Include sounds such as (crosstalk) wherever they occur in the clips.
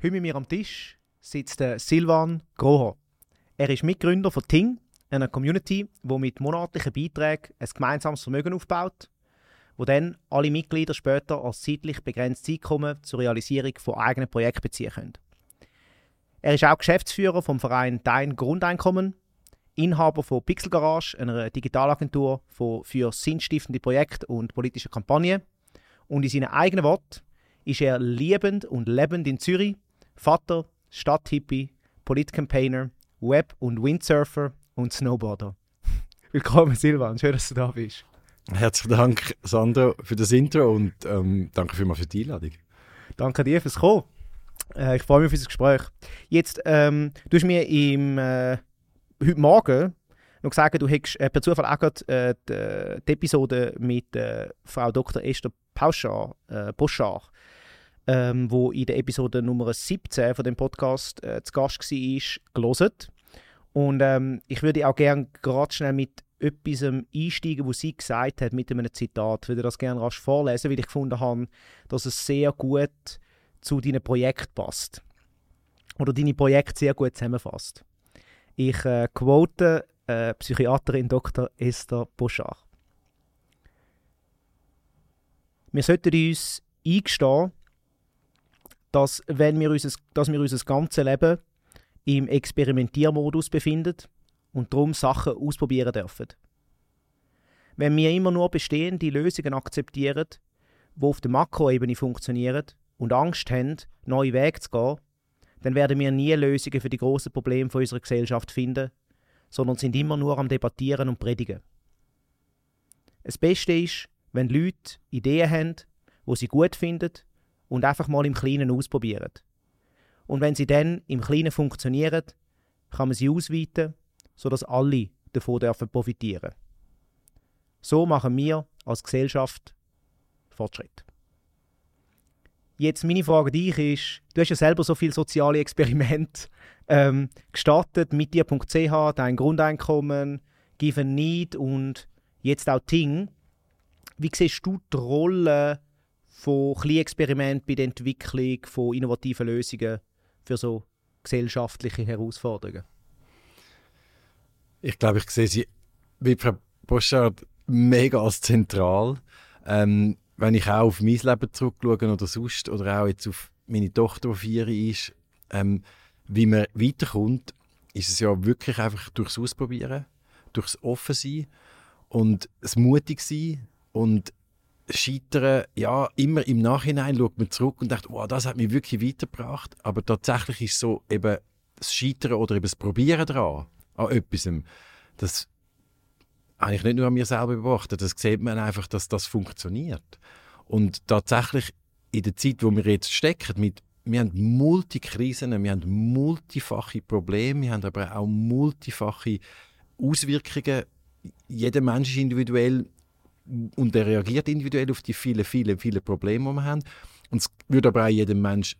Heute mit mir am Tisch sitzt der Silvan Groho. Er ist Mitgründer von Ting, einer Community, die mit monatlichen Beiträgen ein gemeinsames Vermögen aufbaut, wo dann alle Mitglieder später als zeitlich begrenztes Einkommen zur Realisierung von eigenen Projekten beziehen können. Er ist auch Geschäftsführer vom Verein Dein Grundeinkommen, Inhaber von Pixel Garage, einer Digitalagentur für sinnstiftende Projekte und politische Kampagnen. Und in seinen eigenen Worten ist er liebend und lebend in Zürich Vater, Stadthippie, Politcampaigner, Web- und Windsurfer und Snowboarder. (laughs) Willkommen Silvan, schön, dass du da bist. Herzlichen Dank, Sandro, für das Intro und ähm, danke vielmals für die Einladung. Danke dir fürs Kommen. Äh, ich freue mich auf dieses Gespräch. Jetzt, ähm, du hast mir im, äh, heute Morgen noch gesagt, du hättest äh, per Zufall auch gerade äh, die, die, Episode mit äh, Frau Dr. Esther Pauschar, äh, Boschar ähm, wo in der Episode Nummer 17 von dem Podcast äh, zu Gast war, gelesen. Und ähm, ich würde auch gerne gerade schnell mit etwas einsteigen, was sie gesagt hat, mit einem Zitat. Ich würde das gerne rasch vorlesen, weil ich gefunden habe, dass es sehr gut zu deinem Projekt passt. Oder deine Projekte sehr gut zusammenfasst. Ich äh, quote äh, Psychiaterin Dr. Esther Boschard. Wir sollten uns eingestehen, dass, wenn wir unser, dass wir unser ganzes Leben im Experimentiermodus befinden und darum Sachen ausprobieren dürfen. Wenn wir immer nur bestehende Lösungen akzeptieren, die auf der Makroebene funktionieren und Angst haben, neue Wege zu gehen, dann werden wir nie Lösungen für die großen Probleme unserer Gesellschaft finden, sondern sind immer nur am Debattieren und Predigen. Das Beste ist, wenn Leute Ideen haben, wo sie gut finden und einfach mal im Kleinen ausprobieren. Und wenn sie dann im Kleinen funktionieren, kann man sie ausweiten, sodass alle davon dürfen profitieren. So machen wir als Gesellschaft Fortschritt. Jetzt meine Frage an dich ist, du hast ja selber so viele soziale Experimente (laughs) ähm, gestartet mit dir.ch, dein Grundeinkommen, Given Need und jetzt auch Ting. Wie siehst du die Rolle von Kleinexperimenten bei der Entwicklung von innovativen Lösungen für so gesellschaftliche Herausforderungen? Ich glaube, ich sehe sie wie Frau Boschard mega als zentral. Ähm, wenn ich auch auf mein Leben zurückschaue oder sonst, oder auch jetzt auf meine Tochter, die vier ist, ähm, wie man weiterkommt, ist es ja wirklich einfach durchs Ausprobieren, durchs Offensein und das Mutigsein und Scheitern, ja, immer im Nachhinein schaut man zurück und denkt, wow, das hat mich wirklich weitergebracht. Aber tatsächlich ist so eben das Scheitern oder eben das Probieren daran, an etwas, das habe ich nicht nur an mir selber beobachtet, das sieht man einfach, dass das funktioniert. Und tatsächlich in der Zeit, wo wir jetzt stecken, mit, wir haben Multikrisen, wir haben multifache Probleme, wir haben aber auch multifache Auswirkungen. Jeder Mensch ist individuell und er reagiert individuell auf die vielen, vielen, vielen Probleme, die wir haben. Und es würde aber auch jedem Mensch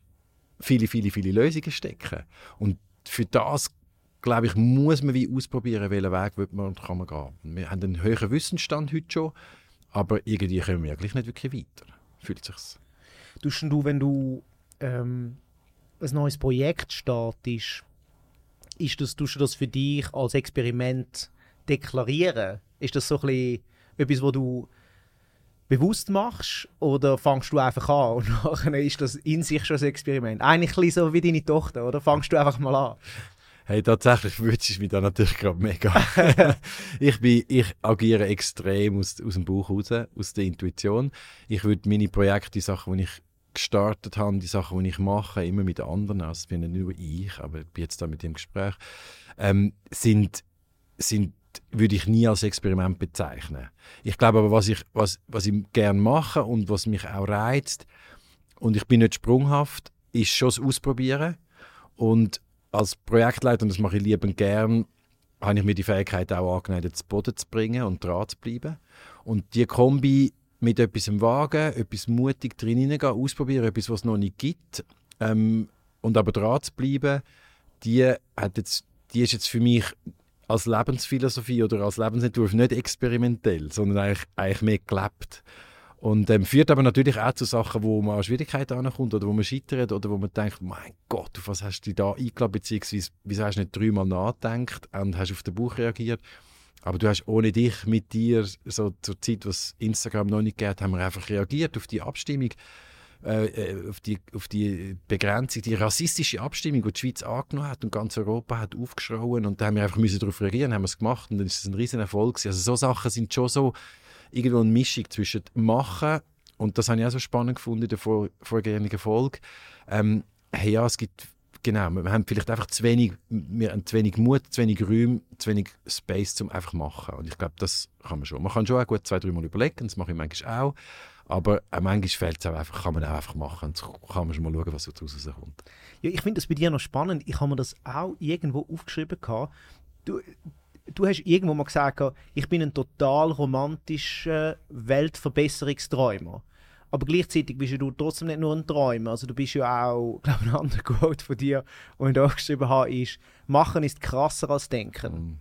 viele, viele, viele Lösungen stecken. Und für das, glaube ich, muss man wie ausprobieren, welchen Weg wird man und kann man gehen. Wir haben einen höheren Wissensstand heute schon, aber irgendwie kommen wir gleich nicht wirklich weiter. Fühlt sich's. Tust du, wenn du ähm, ein neues Projekt startest, ist das, tust du das für dich als Experiment deklarieren? Ist das so ein bisschen etwas, was du bewusst machst oder fangst du einfach an (laughs) und nachher ist das in sich schon ein Experiment? Eigentlich so wie deine Tochter, oder? Fangst du einfach mal an? Hey, tatsächlich wünschst du mich da natürlich gerade mega. (laughs) ich, bin, ich agiere extrem aus, aus dem Buch raus, aus der Intuition. Ich würde meine Projekte, die Sachen, die ich gestartet habe, die Sachen, die ich mache, immer mit anderen, also bin nicht nur ich, aber ich bin jetzt da mit dem Gespräch, ähm, sind, sind würde ich nie als Experiment bezeichnen. Ich glaube aber, was ich, was, was ich gerne mache und was mich auch reizt, und ich bin nicht sprunghaft, ist schon das Ausprobieren. Und als Projektleiter, und das mache ich liebend gern, habe ich mir die Fähigkeit auch angeneigt, zu Boden zu bringen und dran zu bleiben. Und die Kombi mit etwas Wagen, etwas mutig drin hineingehen, ausprobieren, etwas, was es noch nicht gibt, ähm, und aber dran zu bleiben, die, hat jetzt, die ist jetzt für mich als Lebensphilosophie oder als Lebensentwurf nicht experimentell, sondern eigentlich, eigentlich mehr gelebt. Und ähm, führt aber natürlich auch zu Sachen, wo man an Schwierigkeiten ankommt oder wo man scheitert oder wo man denkt, mein Gott, auf was hast du dich da eingeladen, beziehungsweise wieso hast du nicht dreimal nachgedacht und hast auf den Buch reagiert. Aber du hast ohne dich mit dir, so zur Zeit, was Instagram noch nicht geht, haben wir einfach reagiert auf die Abstimmung, äh, äh, auf, die, auf die Begrenzung, die rassistische Abstimmung, die die Schweiz angenommen hat und ganz Europa hat aufgeschrauen und da haben wir einfach müssen darauf reagieren, haben wir es gemacht und dann ist es ein riesen Erfolg. Also so Sachen sind schon so irgendwo eine Mischung zwischen machen und das habe ich auch so spannend gefunden in der vor, vorgehenden Folge. Ähm, hey, ja, es gibt genau, wir haben vielleicht einfach zu wenig, wir haben zu wenig Mut, zu wenig Räume, zu wenig Space, um einfach machen. Und ich glaube, das kann man schon. Man kann schon auch gut zwei, drei Mal überlegen, das mache ich manchmal auch. Aber äh, manchmal fällt es auch einfach, kann man auch einfach machen. So kann man schon mal schauen, was so daraus kommt. Ja, ich finde das bei dir noch spannend. Ich habe mir das auch irgendwo aufgeschrieben. Gehabt. Du, du hast irgendwo mal gesagt, ich bin ein total romantischer Weltverbesserungsträumer. Aber gleichzeitig bist du trotzdem nicht nur ein Träumer. Also du bist ja auch, (laughs) glaube ich, ein anderer Quote von dir, den ich da geschrieben habe, ist, machen ist krasser als denken. Mhm.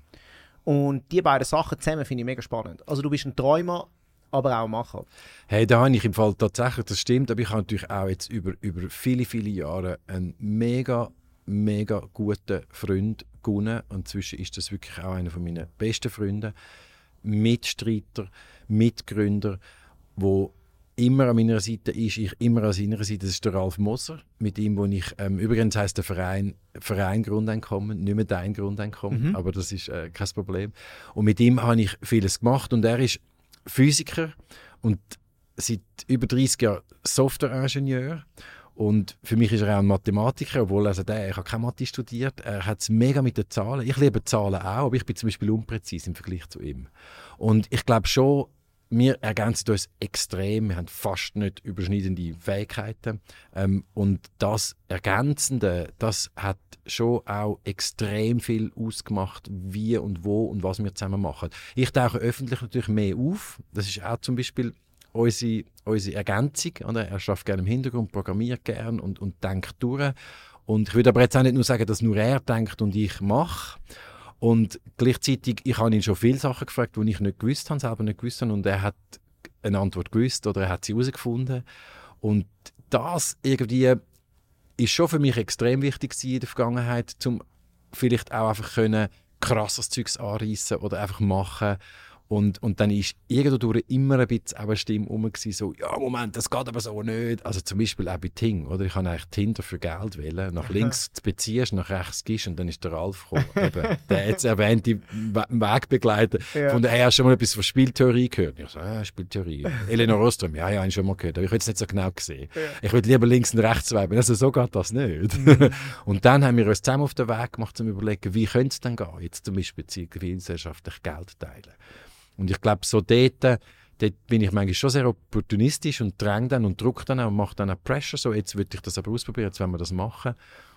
Und die beiden Sachen zusammen finde ich mega spannend. Also du bist ein Träumer, aber auch Macher. Hey, da habe ich im Fall tatsächlich, das stimmt, aber ich habe natürlich auch jetzt über, über viele, viele Jahre einen mega, mega guten Freund gewonnen. Und inzwischen ist das wirklich auch einer meiner besten Freunde, Mitstreiter, Mitgründer, wo immer an meiner Seite ist, ich immer an seiner Seite, das ist der Ralf Moser, mit ihm, wo ich, ähm, übrigens heißt der Verein, Verein Grundeinkommen, nicht mehr dein Grundeinkommen, mhm. aber das ist äh, kein Problem. Und mit ihm habe ich vieles gemacht und er ist Physiker und seit über 30 Jahren Softwareingenieur und für mich ist er auch ein Mathematiker, obwohl also der, ich habe keine Mathe studiert. Er hat es mega mit den Zahlen. Ich liebe Zahlen auch, aber ich bin zum Beispiel unpräzise im Vergleich zu ihm. Und ich glaube schon, wir ergänzen uns extrem, wir haben fast nicht überschneidende Fähigkeiten. Ähm, und das Ergänzende, das hat schon auch extrem viel ausgemacht, wie und wo und was wir zusammen machen. Ich tauche öffentlich natürlich mehr auf. Das ist auch zum Beispiel unsere, unsere Ergänzung. Oder? Er schafft gerne im Hintergrund, programmiert gerne und, und denkt durch. Und ich würde aber jetzt auch nicht nur sagen, dass nur er denkt und ich mache. Und gleichzeitig, ich habe ihn schon viele Sachen gefragt, die ich nicht gewusst habe, selber nicht gewusst habe. Und er hat eine Antwort gewusst oder er hat sie herausgefunden. Und das irgendwie ist schon für mich extrem wichtig in der Vergangenheit, um vielleicht auch einfach krasses Zeugs anreißen oder einfach machen und, und dann ist irgendwo immer ein bisschen eine Stimme rum, so, ja, Moment, das geht aber so nicht. Also zum Beispiel auch bei Ting, oder? Ich habe eigentlich Tinder für Geld wählen. Nach links beziehst, nach rechts gehst und dann ist der Ralf gekommen. Eben, der jetzt erwähnte Wegbegleiter. Ja. Von der hast schon mal etwas von Spieltheorie gehört. Ich so, ja, Spieltheorie. Eleanor Ostrom, ja, ja, habe ich schon mal gehört. Aber ich habe es nicht so genau gesehen. Ja. Ich würde lieber links und rechts weiben. Also so geht das nicht. Mhm. (laughs) und dann haben wir uns zusammen auf den Weg gemacht, um zu überlegen, wie könnte es denn gehen? Jetzt zum Beispiel zivilgesellschaftlich Geld teilen. Und ich glaube, so dort, dort bin ich manchmal schon sehr opportunistisch und dränge dann und drücke dann auch und mache dann auch Pressure. So, jetzt würde ich das aber ausprobieren, jetzt wollen wir das machen.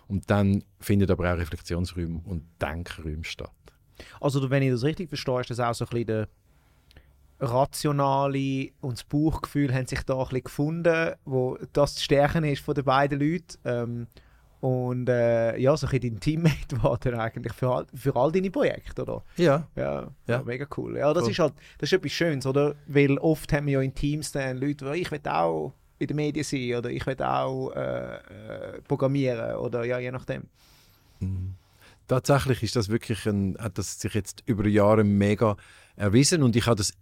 Und dann findet aber auch Reflexionsräume und Denkräume statt. Also, wenn ich das richtig verstehe, ist das auch so ein bisschen der rationale und das Bauchgefühl haben sich da ein bisschen gefunden, wo das die Stärken ist von den beiden Leuten. Ähm, und äh, ja, so ein dein Teammate (laughs) war dann eigentlich für all, für all deine Projekte, oder? Ja. Ja, ja. ja mega cool. Ja, das cool. ist halt, das ist etwas Schönes, oder? Weil oft haben wir ja in Teams dann Leute, die ich will auch in den Medien sein oder ich will auch äh, äh, programmieren oder ja, je nachdem. Mhm. Tatsächlich ist das wirklich ein, hat das sich jetzt über Jahre mega erwiesen und ich habe das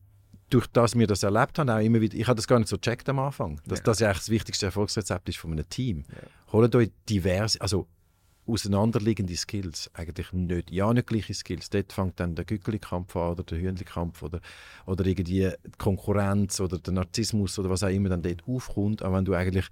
durch das wir das erlebt haben, auch immer wieder, ich habe das gar nicht so gecheckt am Anfang, dass ja. das ja eigentlich das wichtigste Erfolgsrezept ist von einem Team. Ja. Holt euch diverse, also auseinanderliegende Skills, eigentlich nicht, ja nicht gleiche Skills. Dort fängt dann der Gückeli-Kampf an oder der Hühnli-Kampf oder, oder irgendwie die Konkurrenz oder der Narzissmus oder was auch immer dann dort aufkommt. Aber wenn du eigentlich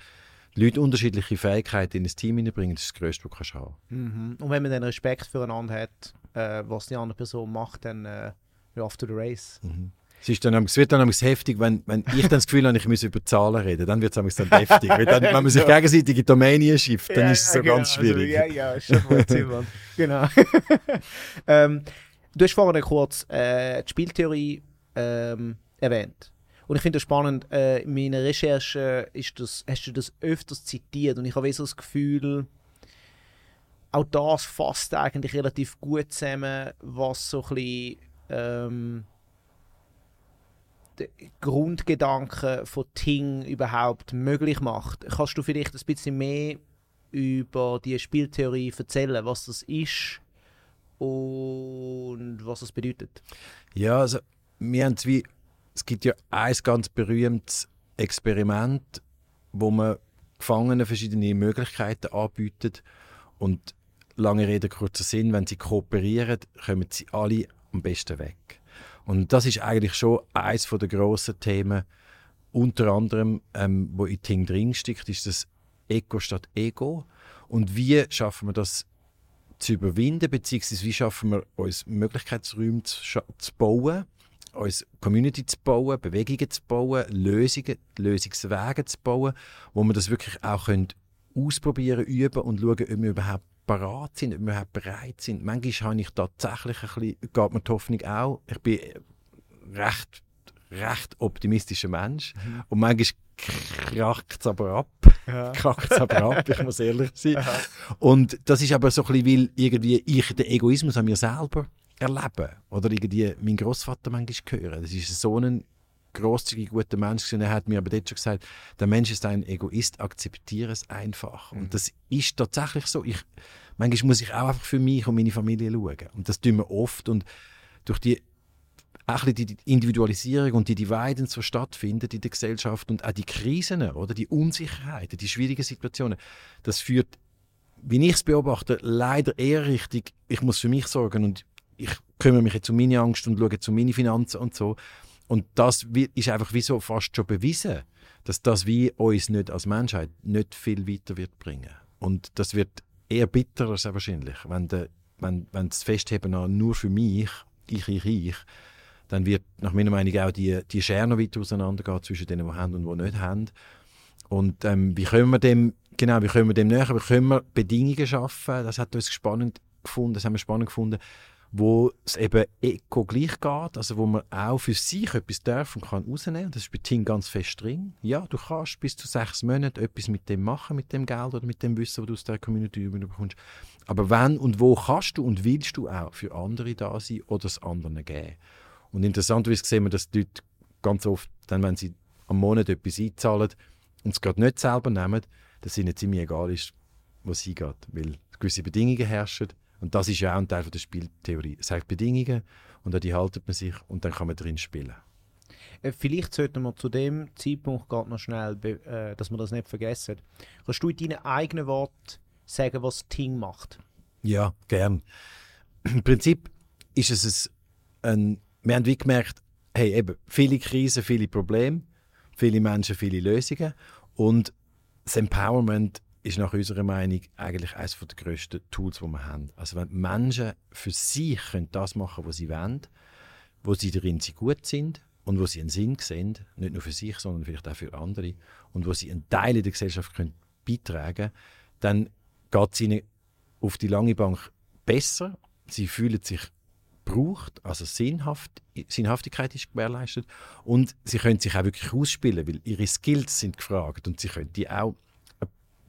Leute unterschiedliche Fähigkeiten in ein Team hineinbringen, das ist das Größte, was du kannst haben. Mhm. Und wenn man dann Respekt füreinander hat, äh, was die andere Person macht, dann äh, after the race. Mhm. Es, ist dann, es wird dann heftig, wenn, wenn ich dann das Gefühl habe, ich muss über Zahlen reden, dann wird es dann heftig. Weil dann, wenn man sich gegenseitig in Domäne schifft, dann ja, ist es so genau. ganz also, schwierig. Also, ja, ja, schon mal (laughs) genau. (laughs) ähm, du hast vorhin kurz äh, die Spieltheorie ähm, erwähnt. Und ich finde es spannend, äh, in meiner Recherche ist das, hast du das öfters zitiert und ich habe so das Gefühl, auch das fasst eigentlich relativ gut zusammen, was so ein bisschen ähm, Grundgedanken von Ting überhaupt möglich macht. Kannst du vielleicht ein bisschen mehr über die Spieltheorie erzählen, was das ist und was es bedeutet? Ja, also wir haben wie, es gibt ja ein ganz berühmtes Experiment, wo man Gefangenen verschiedene Möglichkeiten anbietet und lange Rede kurzer Sinn, wenn sie kooperieren, kommen sie alle am besten weg. Und das ist eigentlich schon eines der grossen Themen, unter anderem, ähm, wo in Ting drin steckt, ist das Ego statt Ego. Und wie schaffen wir das zu überwinden, beziehungsweise wie schaffen wir uns Möglichkeitsräume zu, zu bauen, uns Community zu bauen, Bewegungen zu bauen, Lösungen, Lösungswege zu bauen, wo wir das wirklich auch können ausprobieren, üben und schauen, ob wir überhaupt parat sind, ob wir überhaupt bereit sind. Manchmal habe ich tatsächlich ein bisschen, geht mir die Hoffnung auch, ich bin recht, recht optimistischer Mensch mhm. und manchmal kracht es aber ab. Ja. (laughs) Kracht es aber ab, ich muss ehrlich sein. Ja. Und das ist aber so ein bisschen, weil irgendwie ich den Egoismus an mir selber erleben oder irgendwie mein Großvater manchmal hören. Das ist so ein großzügig guter Mensch und er hat mir aber dort schon gesagt, der Mensch ist ein Egoist, akzeptiere es einfach. Mhm. Und das ist tatsächlich so. Ich, manchmal muss ich auch einfach für mich und meine Familie schauen. Und das tun wir oft. Und durch die auch die Individualisierung und die Dividends, die stattfinden in der Gesellschaft und auch die Krisen oder die Unsicherheiten, die schwierigen Situationen, das führt, wie ich es beobachte, leider eher richtig, ich muss für mich sorgen und ich kümmere mich jetzt um meine Angst und schaue zu meine Finanzen und so. Und das ist einfach wie so fast schon bewiesen, dass das wie uns nicht als Menschheit nicht viel weiter wird bringen. Und das wird eher bitterer sehr wahrscheinlich, wenn, de, wenn, wenn das Festheben nur für mich, ich, ich, ich, dann wird nach meiner Meinung auch die, die Schere noch weiter auseinandergehen zwischen denen, die haben und die nicht haben. Und ähm, wie können wir dem, genau, wie können wir dem näher, wie können wir Bedingungen schaffen, das hat uns spannend gefunden, das haben wir spannend gefunden, wo es eben eco gleich geht, also wo man auch für sich etwas darf und kann rausnehmen. Das ist bei Ting ganz fest drin. Ja, du kannst bis zu sechs Monate etwas mit dem machen, mit dem Geld oder mit dem Wissen, das du aus der Community bekommst. Aber wann und wo kannst du und willst du auch für andere da sein oder es anderen geben? Und interessanterweise sehen wir, dass die Leute ganz oft, dann, wenn sie am Monat etwas einzahlen und es gerade nicht selber nehmen, dass es ihnen ziemlich egal ist, was hingeht, weil gewisse Bedingungen herrschen und das ist ja auch ein Teil der Spieltheorie. Es hat Bedingungen und an die haltet man sich und dann kann man drin spielen. Äh, vielleicht sollten wir zu dem Zeitpunkt gerade noch schnell, äh, dass wir das nicht vergessen. Kannst du in deinen eigenen Worten sagen, was Ting macht? Ja, gern. Im Prinzip ist es ein, wir haben wie gemerkt, hey, eben, viele Krisen, viele Probleme, viele Menschen, viele Lösungen und das Empowerment ist nach unserer Meinung eigentlich eines der grössten Tools, die wir haben. Also wenn Menschen für sich können das machen was sie wollen, wo sie darin sie gut sind und wo sie einen Sinn sehen, nicht nur für sich, sondern vielleicht auch für andere, und wo sie einen Teil in der Gesellschaft können beitragen dann geht es ihnen auf die lange Bank besser. Sie fühlen sich braucht, also Sinnhaft, Sinnhaftigkeit ist gewährleistet und sie können sich auch wirklich ausspielen, weil ihre Skills sind gefragt und sie können die auch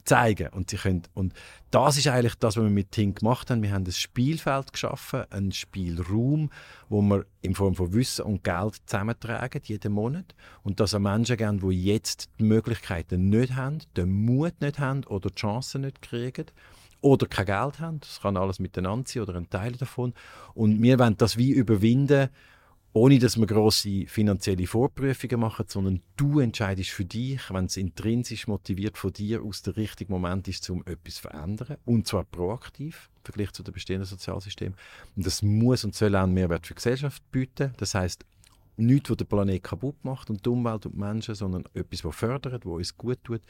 zeigen. Und, sie können, und das ist eigentlich das, was wir mit Ting gemacht haben. Wir haben ein Spielfeld geschaffen, einen Spielraum, wo wir in Form von Wissen und Geld zusammentragen, jeden Monat. Und das an Menschen geben, die jetzt die Möglichkeiten nicht haben, den Mut nicht haben oder die Chancen nicht kriegen oder kein Geld haben. Das kann alles miteinander sein oder ein Teil davon. Und wir wollen das wie überwinden ohne dass wir grosse finanzielle Vorprüfungen machen, sondern du entscheidest für dich, wenn es intrinsisch motiviert von dir aus der richtige Moment ist, um etwas zu verändern. Und zwar proaktiv im Vergleich zu dem bestehenden Sozialsystem. Und das muss und soll auch einen Mehrwert für die Gesellschaft bieten. Das heißt nichts, was den Planet kaputt macht und die Umwelt und die Menschen, sondern etwas, was fördert, was uns gut tut.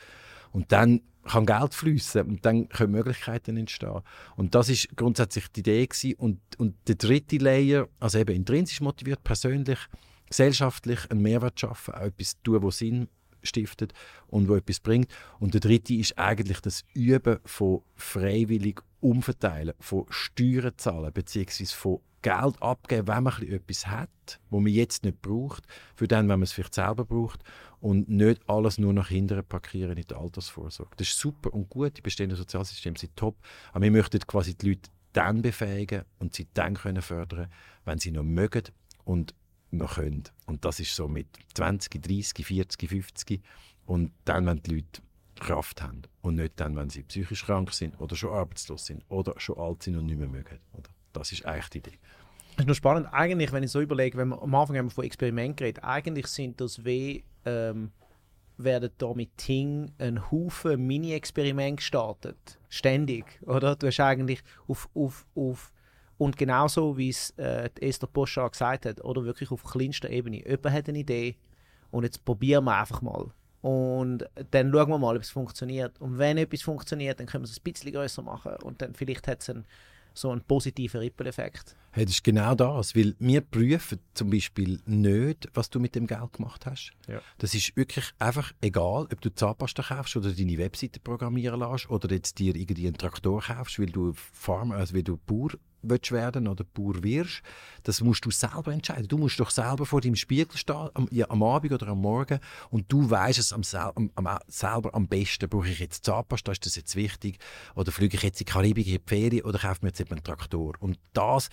Und dann kann Geld fließen und dann können Möglichkeiten entstehen. Und das ist grundsätzlich die Idee gewesen. Und, und der dritte Layer, also eben intrinsisch motiviert, persönlich, gesellschaftlich einen Mehrwert schaffen, auch etwas tun, was Sinn stiftet und wo etwas bringt. Und der dritte ist eigentlich das Üben von freiwillig umverteilen, von Steuern zahlen, beziehungsweise von Geld abgeben, wenn man etwas hat, wo man jetzt nicht braucht, für dann, wenn man es vielleicht selber braucht und nicht alles nur nach hinten parkieren in der Altersvorsorge. Das ist super und gut, die bestehenden Sozialsysteme sind top, aber wir möchten quasi die Leute dann befähigen und sie dann können fördern, wenn sie noch mögen und noch können. Und das ist so mit 20, 30, 40, 50 und dann, wenn die Leute Kraft haben und nicht dann, wenn sie psychisch krank sind oder schon arbeitslos sind oder schon alt sind und nicht mehr mögen. Oder? Das ist eigentlich die Idee. Das ist noch spannend. Eigentlich, wenn ich so überlege, wenn wir, am Anfang haben wir von Experiment geredet, eigentlich sind das wie, ähm, werden da mit Ting ein Haufen Mini-Experimente gestartet. Ständig, oder? Du hast eigentlich auf, auf, auf und genauso wie es äh, Esther Poschar gesagt hat, oder wirklich auf kleinster Ebene. Jemand hat eine Idee und jetzt probieren wir einfach mal. Und dann schauen wir mal, ob es funktioniert. Und wenn etwas funktioniert, dann können wir es ein bisschen größer machen. Und dann vielleicht hat es einen, so einen positiven Rippeleffekt. Hey, das ist genau das, weil wir prüfen zum Beispiel nicht, was du mit dem Geld gemacht hast. Ja. Das ist wirklich einfach egal, ob du Zahnpasta kaufst oder deine Webseite programmieren lässt oder jetzt dir irgendwie einen Traktor kaufst, weil du Farmer, also weil du Bauer willst werden oder Bauer wirst. Das musst du selber entscheiden. Du musst doch selber vor deinem Spiegel stehen, am, ja, am Abend oder am Morgen und du weißt es am, am, am, selber am besten. Brauche ich jetzt Zahnpasta, ist das jetzt wichtig? Oder fliege ich jetzt in die Karibik in die Ferien oder kaufe mir jetzt eben einen Traktor? Und das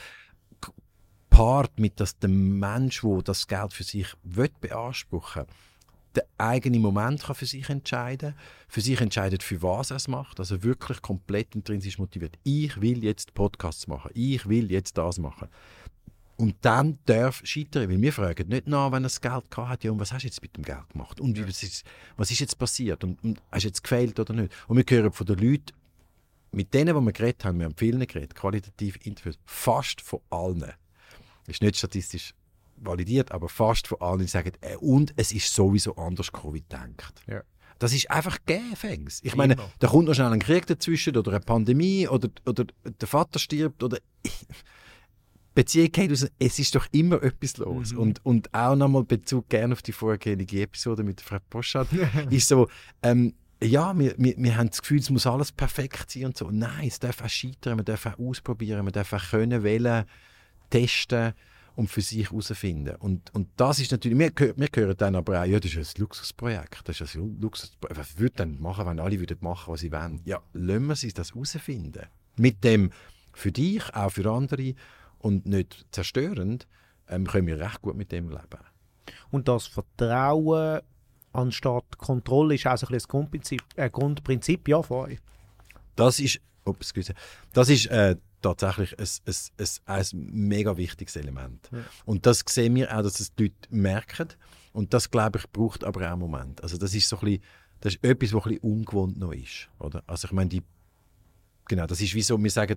paart mit, dass der Mensch, der das Geld für sich will, beanspruchen will, den eigenen Moment kann für sich entscheiden für sich entscheidet, für was er es macht, also wirklich komplett intrinsisch motiviert. Ich will jetzt Podcasts machen, ich will jetzt das machen. Und dann darf scheitern, weil wir fragen nicht nach, wenn er das Geld hat, ja, und was hast du jetzt mit dem Geld gemacht? Und wie, was, ist, was ist jetzt passiert? Und, und hast du jetzt gefehlt oder nicht? Und wir hören von den Leuten, mit denen, die wir geredet haben, wir haben vielen geredet, qualitativ Interviews, fast von allen, ist nicht statistisch validiert, aber fast von allen sagen, äh, und es ist sowieso anders gekommen, wie denkt. Ja. Das ist einfach Gefängs. Ich meine, da kommt noch schnell ein Krieg dazwischen oder eine Pandemie oder, oder der Vater stirbt oder (laughs) Beziehung geht aus, es ist doch immer etwas los. Mhm. Und, und auch nochmal Bezug gerne auf die vorhergehende Episode mit Frau Poschardt, (laughs) ist so, ähm, ja, wir, wir, wir haben das Gefühl, es muss alles perfekt sein und so. Nein, es darf auch scheitern, man darf auch ausprobieren, man darf auch können, wählen, testen und für sich herausfinden. Und, und das ist natürlich, wir, wir hören dann aber auch, ja, das ist ein Luxusprojekt. Das ist ein Luxusprojekt. Was würde dann machen, wenn alle würden machen, was sie wollen? Ja, lassen wir sie das herausfinden. Mit dem für dich, auch für andere und nicht zerstörend, ähm, können wir recht gut mit dem leben. Und das Vertrauen anstatt Kontrolle ist auch so ein, ein Grundprinzip, äh, Grundprinzip ja, von euch. Das ist, ups, das ist äh, tatsächlich ein, ein, ein, ein mega wichtiges Element. Ja. Und das sehen wir auch, dass es die Leute merken. Und das, glaube ich, braucht aber auch einen Moment. Also das ist so ein bisschen, das ist etwas, was ein bisschen ungewohnt noch ist. Oder? Also ich meine, die, genau, das ist wie so, wir sagen,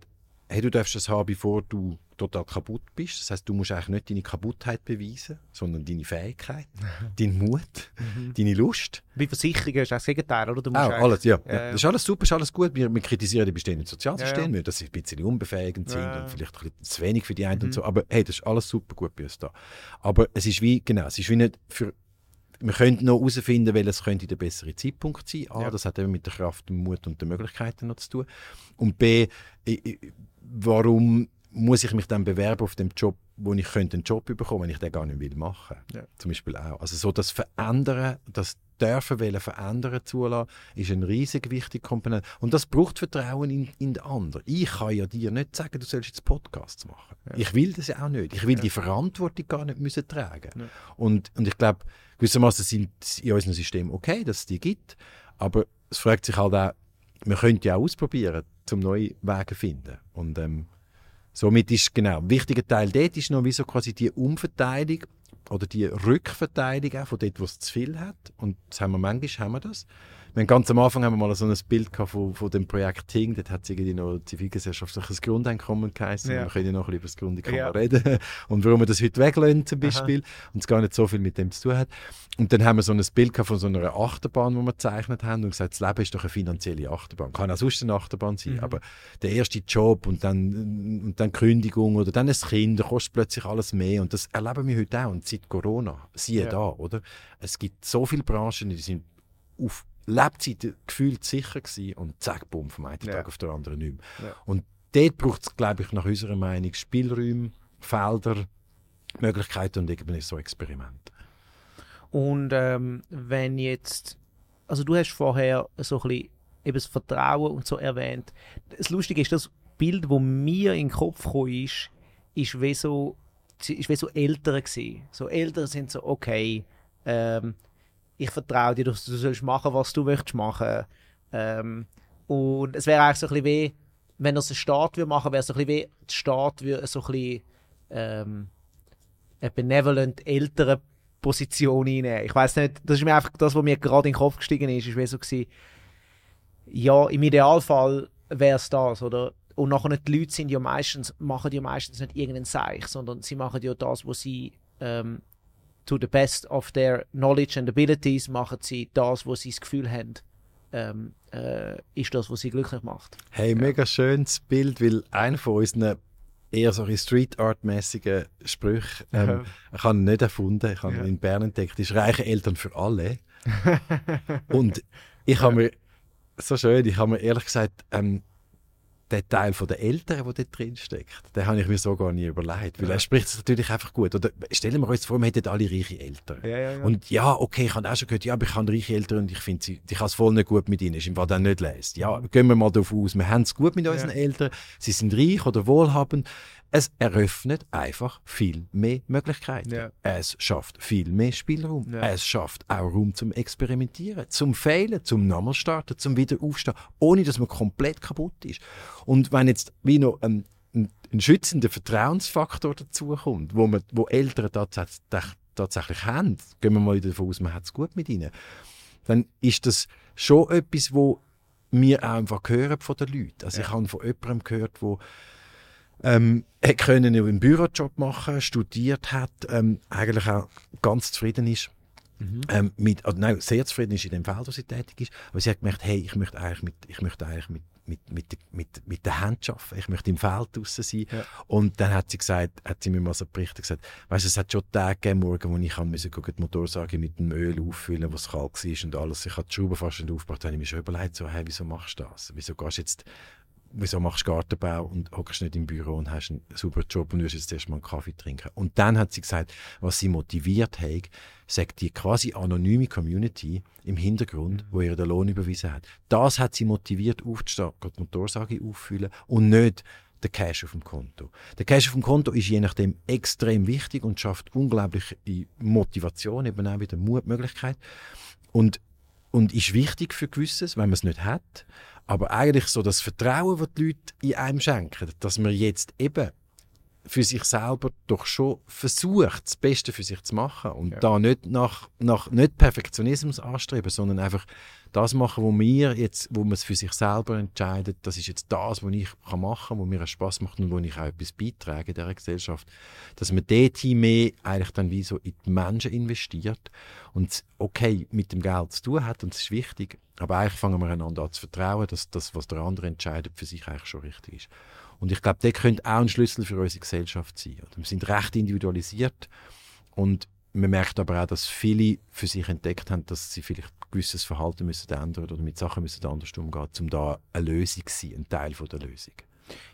hey, du darfst es haben, bevor du total kaputt bist. Das heißt, du musst eigentlich nicht deine Kaputtheit beweisen, sondern deine Fähigkeit, (laughs) deinen Mut, mhm. deine Lust. Wie Versicherungen ist das Gegenteil, oder? Du musst auch, alles, ja. ja. Das ist alles super, ist alles gut. Wir, wir kritisieren die bestehenden Sozialsysteme, ja, ja. dass sie ein bisschen unbefähigend sind und vielleicht ein bisschen zu wenig für die einen mhm. und so. Aber hey, das ist alles super gut bei uns da. Aber es ist wie, genau, es ist wie nicht für wir können noch herausfinden, welches könnte der bessere Zeitpunkt sein. A, ja. das hat eben mit der Kraft, dem Mut und den Möglichkeiten noch zu tun. Und B, warum muss ich mich dann bewerben auf dem Job, wo ich könnte einen Job bekommen, wenn ich den gar nicht will machen. Ja. Zum Beispiel auch. Also so das Verändern, das dürfen wollen verändern zulassen, ist ein riesig wichtiger Komponente. Und das braucht Vertrauen in, in den anderen. Ich kann ja dir nicht sagen, du sollst jetzt Podcasts machen. Ja. Ich will das ja auch nicht. Ich will ja. die Verantwortung gar nicht müssen tragen. Und, und ich glaube, gewissermaßen sind in unserem System okay, dass es die gibt, aber es fragt sich halt auch, man könnte ja auch ausprobieren, um neue Wege zu finden. Und ähm, somit ist genau, ein wichtiger Teil dort ist noch wie quasi die Umverteilung oder die Rückverteilung auch von dort, wo es zu viel hat. Und das haben wir manchmal haben wir das. Haben ganz am Anfang haben wir mal so ein Bild von, von dem Projekt Ting, dort hat es irgendwie noch zivilgesellschaftliches Grundeinkommen geheißen. Ja. Wir können ja noch ein bisschen über das Grundeinkommen ja. reden (laughs) und warum wir das heute weglassen zum Beispiel Aha. und es gar nicht so viel mit dem zu tun hat. Und dann haben wir so ein Bild von so einer Achterbahn, die wir gezeichnet haben und gesagt, das Leben ist doch eine finanzielle Achterbahn. Kann auch sonst eine Achterbahn sein, mhm. aber der erste Job und dann, und dann Kündigung oder dann ein Kind, da kostet plötzlich alles mehr und das erleben wir heute auch und seit Corona, siehe ja. da, oder? Es gibt so viele Branchen, die sind auf Lebzeit gefühlt sicher gewesen und zack, bumm, vom einen ja. Tag auf den anderen nicht mehr. Ja. Und dort braucht es, glaube ich, nach unserer Meinung Spielräume, Felder, Möglichkeiten und irgendwie so Experimente. Und ähm, wenn jetzt, also du hast vorher so ein bisschen eben das Vertrauen und so erwähnt. Das Lustige ist, das Bild, das mir in den Kopf gekommen ist, ist wie so ist wie so Eltern gewesen. So Eltern sind so, okay, ähm, ich vertraue dir, du, du sollst machen, was du möchtest machen. Ähm, und es wäre eigentlich so ein bisschen wie, wenn das ein Staat würde machen, wäre es so ein bisschen wie, der Staat würde so ein bisschen ähm, eine benevolent ältere Position einnehmen. Ich weiß nicht, das ist mir einfach das, was mir gerade in den Kopf gestiegen ist, ist wie so gewesen, ja, im Idealfall wäre es das, oder? Und nachher die Leute sind ja meistens, machen ja meistens nicht irgendeinen Seich, sondern sie machen ja das, was sie ähm, to the best of their knowledge and abilities machen sie das, was sie das Gefühl haben, ähm, äh, ist das, was sie glücklich macht. Hey, mega schönes Bild, weil einer von unseren eher so Street Art mäßigen Sprüche, ähm, ja. ich habe ihn nicht erfunden, ich habe ihn in Bern entdeckt, ist reiche Eltern für alle. (laughs) Und ich habe mir so schön, ich habe mir ehrlich gesagt ähm, der Teil von der Eltern, der dort drin steckt, den habe ich mir so gar nie überlegt. Weil ja. er spricht es natürlich einfach gut. Oder stellen wir uns vor, wir hätten alle reiche Eltern. Ja, ja, und ja, okay, ich habe auch schon gehört, ja, aber ich habe reiche Eltern und ich finde sie, ich habe es voll nicht gut mit ihnen, ist im Fall dann nicht lässt. Ja, mhm. gehen wir mal davon aus, wir haben es gut mit unseren Eltern, sie sind reich oder wohlhabend. Es eröffnet einfach viel mehr Möglichkeiten. Ja. Es schafft viel mehr Spielraum. Ja. Es schafft auch Raum zum Experimentieren, zum Fehlen, zum nochmal starten, zum wieder aufstehen, ohne dass man komplett kaputt ist. Und wenn jetzt wie noch ein, ein, ein schützender Vertrauensfaktor dazukommt, wo, man, wo Eltern tatsächlich, tatsächlich haben, gehen wir mal davon aus, man hat es gut mit ihnen, dann ist das schon etwas, wo wir auch einfach hören von den Leuten. Also ja. ich habe von jemandem gehört, wo ähm, er können einen Bürojob machen, studiert hat, ähm, eigentlich auch ganz zufrieden ist. Mhm. Ähm, mit, also nein, sehr zufrieden ist in dem Feld, wo sie tätig ist. Aber sie hat gemerkt, hey, ich möchte eigentlich mit, ich möchte eigentlich mit, mit, mit, mit, mit der Hand arbeiten. Ich möchte im Feld draußen sein. Ja. Und dann hat sie gesagt, hat sie mir mal so berichtet gesagt, weißt du, es hat schon Tage gegeben, morgen, wo ich musste die Motorsage mit dem Öl auffüllen, was kalt war und alles. Ich habe die Schrauben fast nicht aufgebracht. Da habe ich mir schon überlegt, so, hey, wieso machst du das? Wieso gehst du jetzt wieso machst du Gartenbau und hockst nicht im Büro und hast einen super Job und wirst jetzt erstmal einen Kaffee trinken. Und dann hat sie gesagt, was sie motiviert hat, sagt die quasi anonyme Community im Hintergrund, wo ihr den Lohn überwiesen hat. Das hat sie motiviert, aufzustehen, die Motorsage auffüllen und nicht der Cash auf dem Konto. Der Cash auf dem Konto ist je nachdem extrem wichtig und schafft unglaubliche Motivation, eben auch wieder Mutmöglichkeit und, und ist wichtig für Gewisses, wenn man es nicht hat. Aber eigentlich so das Vertrauen, das die Leute in einem schenken, dass man jetzt eben für sich selber doch schon versucht, das Beste für sich zu machen und ja. da nicht nach, nach nicht Perfektionismus anstreben, sondern einfach das machen, wo mir jetzt, wo man es für sich selber entscheidet, das ist jetzt das, was ich kann machen, wo mir Spaß macht und wo ich auch etwas beitrage in dieser Gesellschaft, dass man dort mehr eigentlich dann wie so in die Menschen investiert und okay mit dem Geld zu tun hat und es ist wichtig, aber eigentlich fangen wir einander an zu vertrauen, dass das, was der andere entscheidet, für sich eigentlich schon richtig ist. Und ich glaube, der könnte auch ein Schlüssel für unsere Gesellschaft sein. Wir sind recht individualisiert und man merkt aber auch, dass viele für sich entdeckt haben, dass sie vielleicht gewisses Verhalten müssen ändern oder mit Sachen müssen anders umgehen, um da eine Lösung zu sein, ein Teil von der Lösung.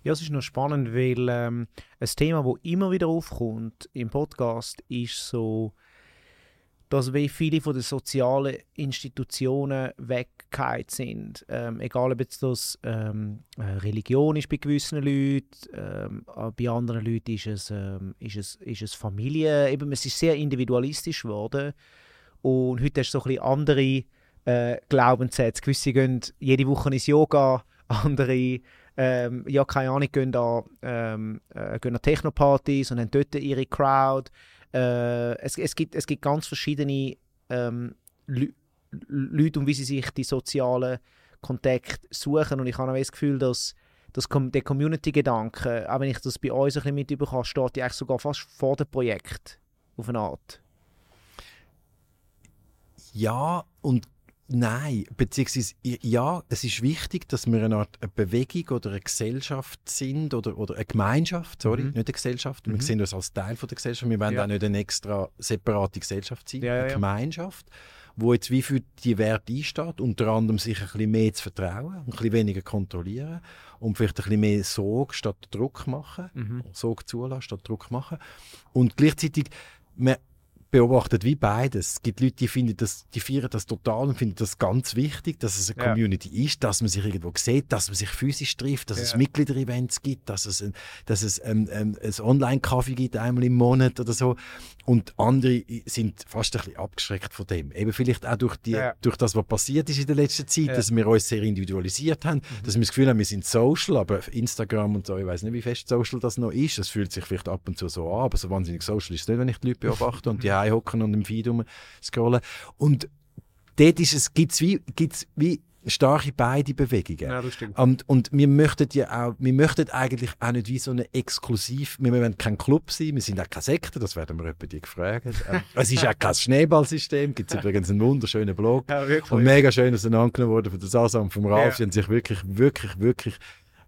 Ja, es ist noch spannend, weil ähm, ein Thema, das immer wieder aufkommt im Podcast, ist so dass wie viele von den sozialen Institutionen weggefallen sind. Ähm, egal, ob jetzt das ähm, äh, Religion ist bei gewissen Leuten, ähm, bei anderen Leuten ist es, ähm, ist es, ist es Familie. Eben, es ist sehr individualistisch geworden. Und heute hast du so ein bisschen andere äh, Glaubenssätze. Gewisse gehen jede Woche ins Yoga, (laughs) andere ähm, ja, keine Ahnung, gehen an, ähm, äh, gehen an Technopartys und haben dort ihre Crowd. Äh, es, es, gibt, es gibt ganz verschiedene ähm, Leute und wie sie sich die sozialen Kontakte suchen. Und ich habe das Gefühl, dass, dass der Community-Gedanke, auch wenn ich das bei uns ein bisschen mitbekomme, steht eigentlich sogar fast vor dem Projekt auf eine Art. Ja, und Nein, beziehungsweise ja, es ist wichtig, dass wir eine Art eine Bewegung oder eine Gesellschaft sind oder, oder eine Gemeinschaft, sorry, mhm. nicht eine Gesellschaft. Mhm. Wir sehen uns als Teil von der Gesellschaft. Wir wollen ja. auch nicht eine extra separate Gesellschaft sein, ja, eine ja. Gemeinschaft, wo jetzt wie für die Werte einsteht, unter anderem sich ein bisschen mehr zu vertrauen, ein bisschen weniger kontrollieren und vielleicht ein bisschen mehr Sorge statt Druck machen, mhm. Sorge zulassen statt Druck machen und gleichzeitig man beobachte wie beides. Es gibt Leute, die, finden das, die feiern das total und finden das ganz wichtig, dass es eine Ja. Community ist, dass man sich irgendwo sieht, dass man sich physisch trifft, dass es Ja. Mitglieder-Events gibt, dass es, ein, dass es ähm, ähm, ein Online-Kaffee gibt, einmal im Monat oder so. Und andere sind fast ein bisschen abgeschreckt von dem. Eben vielleicht auch durch, die, Ja. durch das, was passiert ist in der letzten Zeit, Ja. Mhm. dass wir uns sehr individualisiert haben, dass wir das Gefühl haben, wir sind social, aber Instagram und so, ich weiß nicht, wie fest social das noch ist. Das fühlt sich vielleicht ab und zu so an, aber so wahnsinnig social ist es nicht, wenn ich die Leute beobachte und die (laughs) hocken und im Feed scrollen. Und dort ist es, gibt's wie, gibt's wie starke beide Bewegungen. Ja, das stimmt. Und, und wir möchten ja auch, wir möchten eigentlich auch nicht wie so eine exklusiv, wir wollen kein Club sein, wir sind auch keine Sekte, das werden wir die gefragt. Ähm, (laughs) es ist auch kein Schneeballsystem, gibt es übrigens einen wunderschönen Blog. Ja, wirklich. Und mega schön auseinandergenommen worden von der Sasa und vom Ralf. Ja. Sie haben sich wirklich, wirklich, wirklich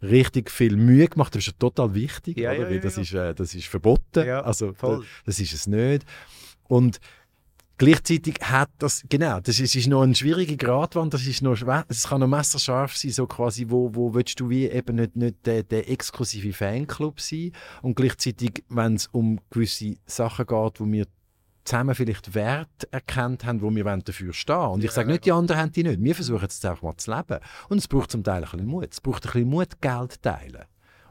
richtig viel Mühe gemacht. Das ist ja total wichtig, Ja, oder? ja, Weil das. Ist, äh, das ist verboten. Also, voll. da- das ist es nicht. Und gleichzeitig hat das, genau, das ist, ist noch ein schwieriger Gratwand, das ist noch es kann noch messerscharf sein, so quasi, wo, wo willst du wie eben nicht, nicht der, der exklusive Fanclub sein und gleichzeitig, wenn es um gewisse Sachen geht, wo wir zusammen vielleicht Wert erkannt haben, wo wir wollen dafür stehen Und ich sage nicht, die anderen haben die nicht. Wir versuchen es einfach mal zu leben. Und es braucht zum Teil ein bisschen Mut. Es braucht ein bisschen Mut, Geld teilen.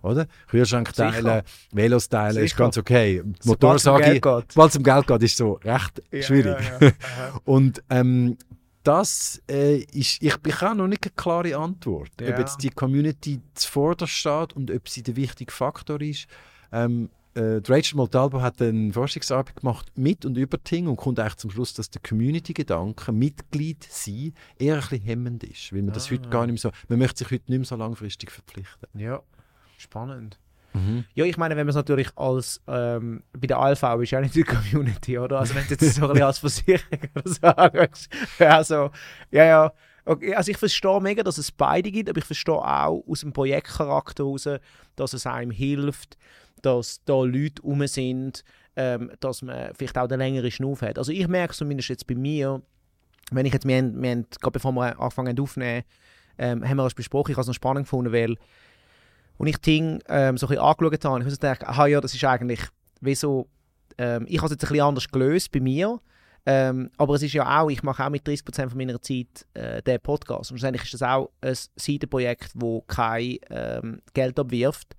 Oder? Kühlschrank Sicher. teilen, Velos teilen, ist ganz okay. Motor es um sage ich, Geld geht. sobald es um Geld geht, ist so recht Ja, schwierig. ja. (laughs) Und ähm, das äh, ist, ich, ich habe noch nicht eine klare Antwort. Ja. Ob jetzt die Community zuvorderst steht und ob sie der wichtige Faktor ist. Ähm, äh, Rachel Montalvo hat eine Forschungsarbeit gemacht mit und über Ting und kommt eigentlich zum Schluss, dass der Community-Gedanke, Mitglied sein, eher ein bisschen hemmend ist. Weil man das Ah. heute gar nicht mehr so, man möchte sich heute nicht mehr so langfristig verpflichten. Ja, spannend. Mhm. Ja, ich meine, wenn man es natürlich als, ähm, bei der ALV ist ja nicht die Community, oder? Also wenn du jetzt so ein bisschen als Versicherung oder so anschaust. Also, ja, ja. Okay, also ich verstehe mega, dass es beide gibt, aber ich verstehe auch aus dem Projektcharakter heraus, dass es einem hilft, dass da Leute rum sind, ähm, dass man vielleicht auch den längeren Schnuff hat. Also ich merke zumindest jetzt bei mir, wenn ich jetzt, wir haben, wir haben gerade bevor wir angefangen aufzunehmen, ähm, haben wir das besprochen, ich habe es noch spannend gefunden, weil und ich Ting ähm, so ein bisschen angeschaut habe, ich habe gedacht, aha ja, das ist eigentlich wie so, ähm, ich habe es jetzt ein bisschen anders gelöst bei mir, ähm, aber es ist ja auch, ich mache auch mit 30% von meiner Zeit äh, den Podcast. Und schlussendlich ist das auch ein Seitenprojekt, wo kein ähm, Geld abwirft.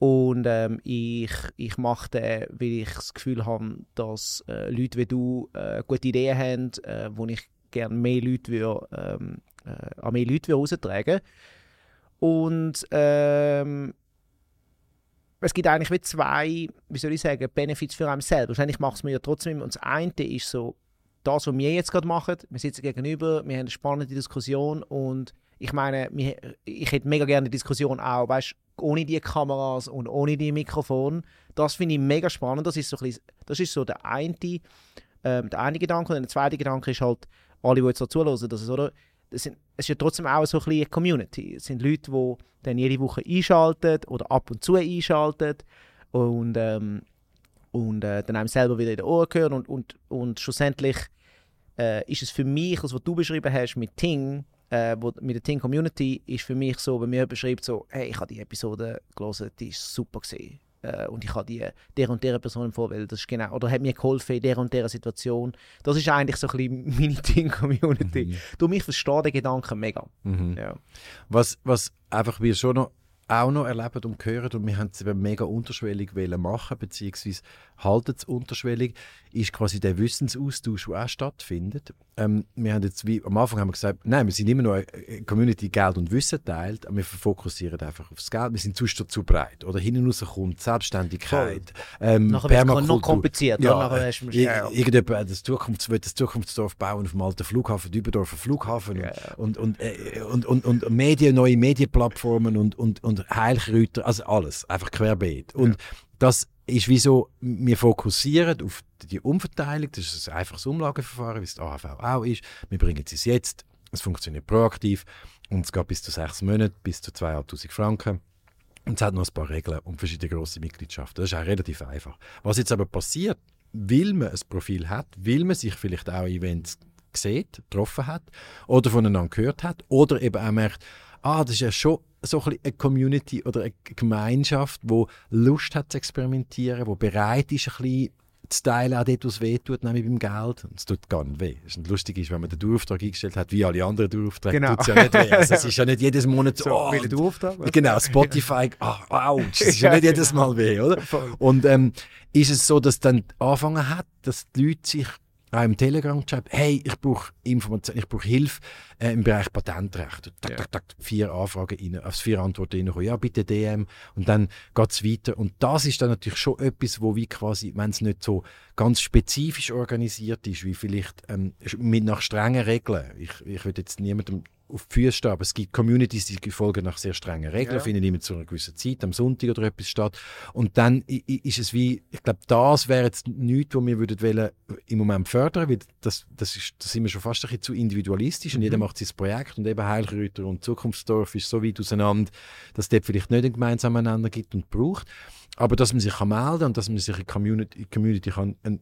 Und ähm, ich, ich mache den, weil ich das Gefühl habe, dass äh, Leute wie du äh, gute Ideen haben, äh, wo ich gerne mehr Leute würde, ähm, äh, an mehr Leute würde raustragen und ähm, es gibt eigentlich wie zwei, wie soll ich sagen, Benefits für einen selber. Wahrscheinlich macht es mir ja trotzdem. Und das eine ist so, das, was wir jetzt gerade machen, wir sitzen gegenüber, wir haben eine spannende Diskussion und ich meine, ich hätte mega gerne eine Diskussion auch, weißt ohne die Kameras und ohne die Mikrofon. Das finde ich mega spannend. Das ist so, ein bisschen, das ist so der eine, ähm, der eine Gedanke. Und der zweite Gedanke ist halt, alle, die jetzt so zuhören, das ist, oder? Es ist ja trotzdem auch so ein bisschen eine Community. Es sind Leute, die dann jede Woche einschalten oder ab und zu einschalten und, ähm, und äh, dann einem selber wieder in die Ohren hören. Und, und, und schlussendlich äh, ist es für mich, das, was du beschrieben hast mit Ting, äh, mit der Ting Community, ist für mich so, wenn mir beschreibt so, hey, ich habe die Episode gelesen, die ist super gesehen. Äh, und ich habe die der und der Person empfohlen, das ist genau, oder hat mir geholfen in der und der Situation. Das ist eigentlich so ein bisschen (laughs) meine Ting-Community. Mhm. Du, ich verstehe den Gedanken mega. Mhm. Ja. Was, was einfach wir schon noch, auch noch erleben und hören, und wir haben es eben mega unterschwellig machen, beziehungsweise halten es unterschwellig, ist quasi der Wissensaustausch, der auch stattfindet. Ähm, wir haben jetzt, wie, am Anfang haben wir gesagt, nein, wir sind immer noch eine Community, Geld und Wissen teilt, aber wir fokussieren einfach aufs Geld. Wir sind sonst zu breit. Oder hinten raus kommt Selbstständigkeit, ähm, Nachher es noch Permakultur. kompliziert. Ja? Nachher hast du- Ir- ja, ja. Irgendjemand das, Zukunfts will das Zukunftsdorf bauen auf dem alten Flughafen, Dübendorfer Flughafen Ja, ja. und, und, äh, und, und, und Medien, neue Medienplattformen und, und, und Heilkräuter, also alles, einfach querbeet. Und das ist wie so, wir fokussieren auf die Umverteilung, das ist ein einfaches Umlageverfahren, wie es die AHV auch ist. Wir bringen es jetzt, es funktioniert proaktiv und es geht bis zu sechs Monate, bis zu 2'500 Franken. Und es hat noch ein paar Regeln und verschiedene grosse Mitgliedschaften. Das ist auch relativ einfach. Was jetzt aber passiert, weil man ein Profil hat, weil man sich vielleicht auch Events sieht, getroffen hat oder voneinander gehört hat oder eben auch merkt, ah, das ist ja schon so ein eine Community oder eine Gemeinschaft, die Lust hat zu experimentieren, die bereit ist, ein bisschen zu teilen, auch dort, wo es weh tut, nämlich beim Geld. Und es tut gar nicht weh. Das lustig ist, wenn man den Dauerauftrag eingestellt hat, wie alle anderen Daueraufträge, Genau. tut es ja nicht weh. Also (laughs) es ist ja nicht jedes Monat so, oh, welchen Dauerauftrag? Genau, Spotify, (laughs) ah, ouch, das ist ja nicht jedes genau. Mal weh, oder? Und ähm, ist es so, dass dann angefangen hat, dass die Leute sich auch im Telegram schreiben, hey, ich brauche Information, ich brauche Hilfe äh, im Bereich Patentrecht. Tak, Ja. tak, tak, vier Anfragen rein, aufs vier Antworten reinkommen. Ja, bitte DM. Und dann geht es weiter. Und das ist dann natürlich schon etwas, wo wie quasi, wenn es nicht so ganz spezifisch organisiert ist, wie vielleicht ähm, mit nach strengen Regeln. Ich, ich würde jetzt niemandem auf die Füße stehen, aber es gibt Communities, die folgen nach sehr strengen Regeln, Ja. finden immer zu einer gewissen Zeit, am Sonntag oder etwas statt. Und dann ist es wie, ich glaube, das wäre jetzt nichts, was wir würden wollen, im Moment fördern, weil das, das, ist, das sind wir schon fast ein bisschen zu individualistisch und jeder macht sein Projekt und eben Heilkräuter und Zukunftsdorf ist so weit auseinander, dass es dort vielleicht nicht einen gemeinsamen Nenner gibt und braucht. Aber dass man sich kann melden und dass man sich in Community, Community kann, ein,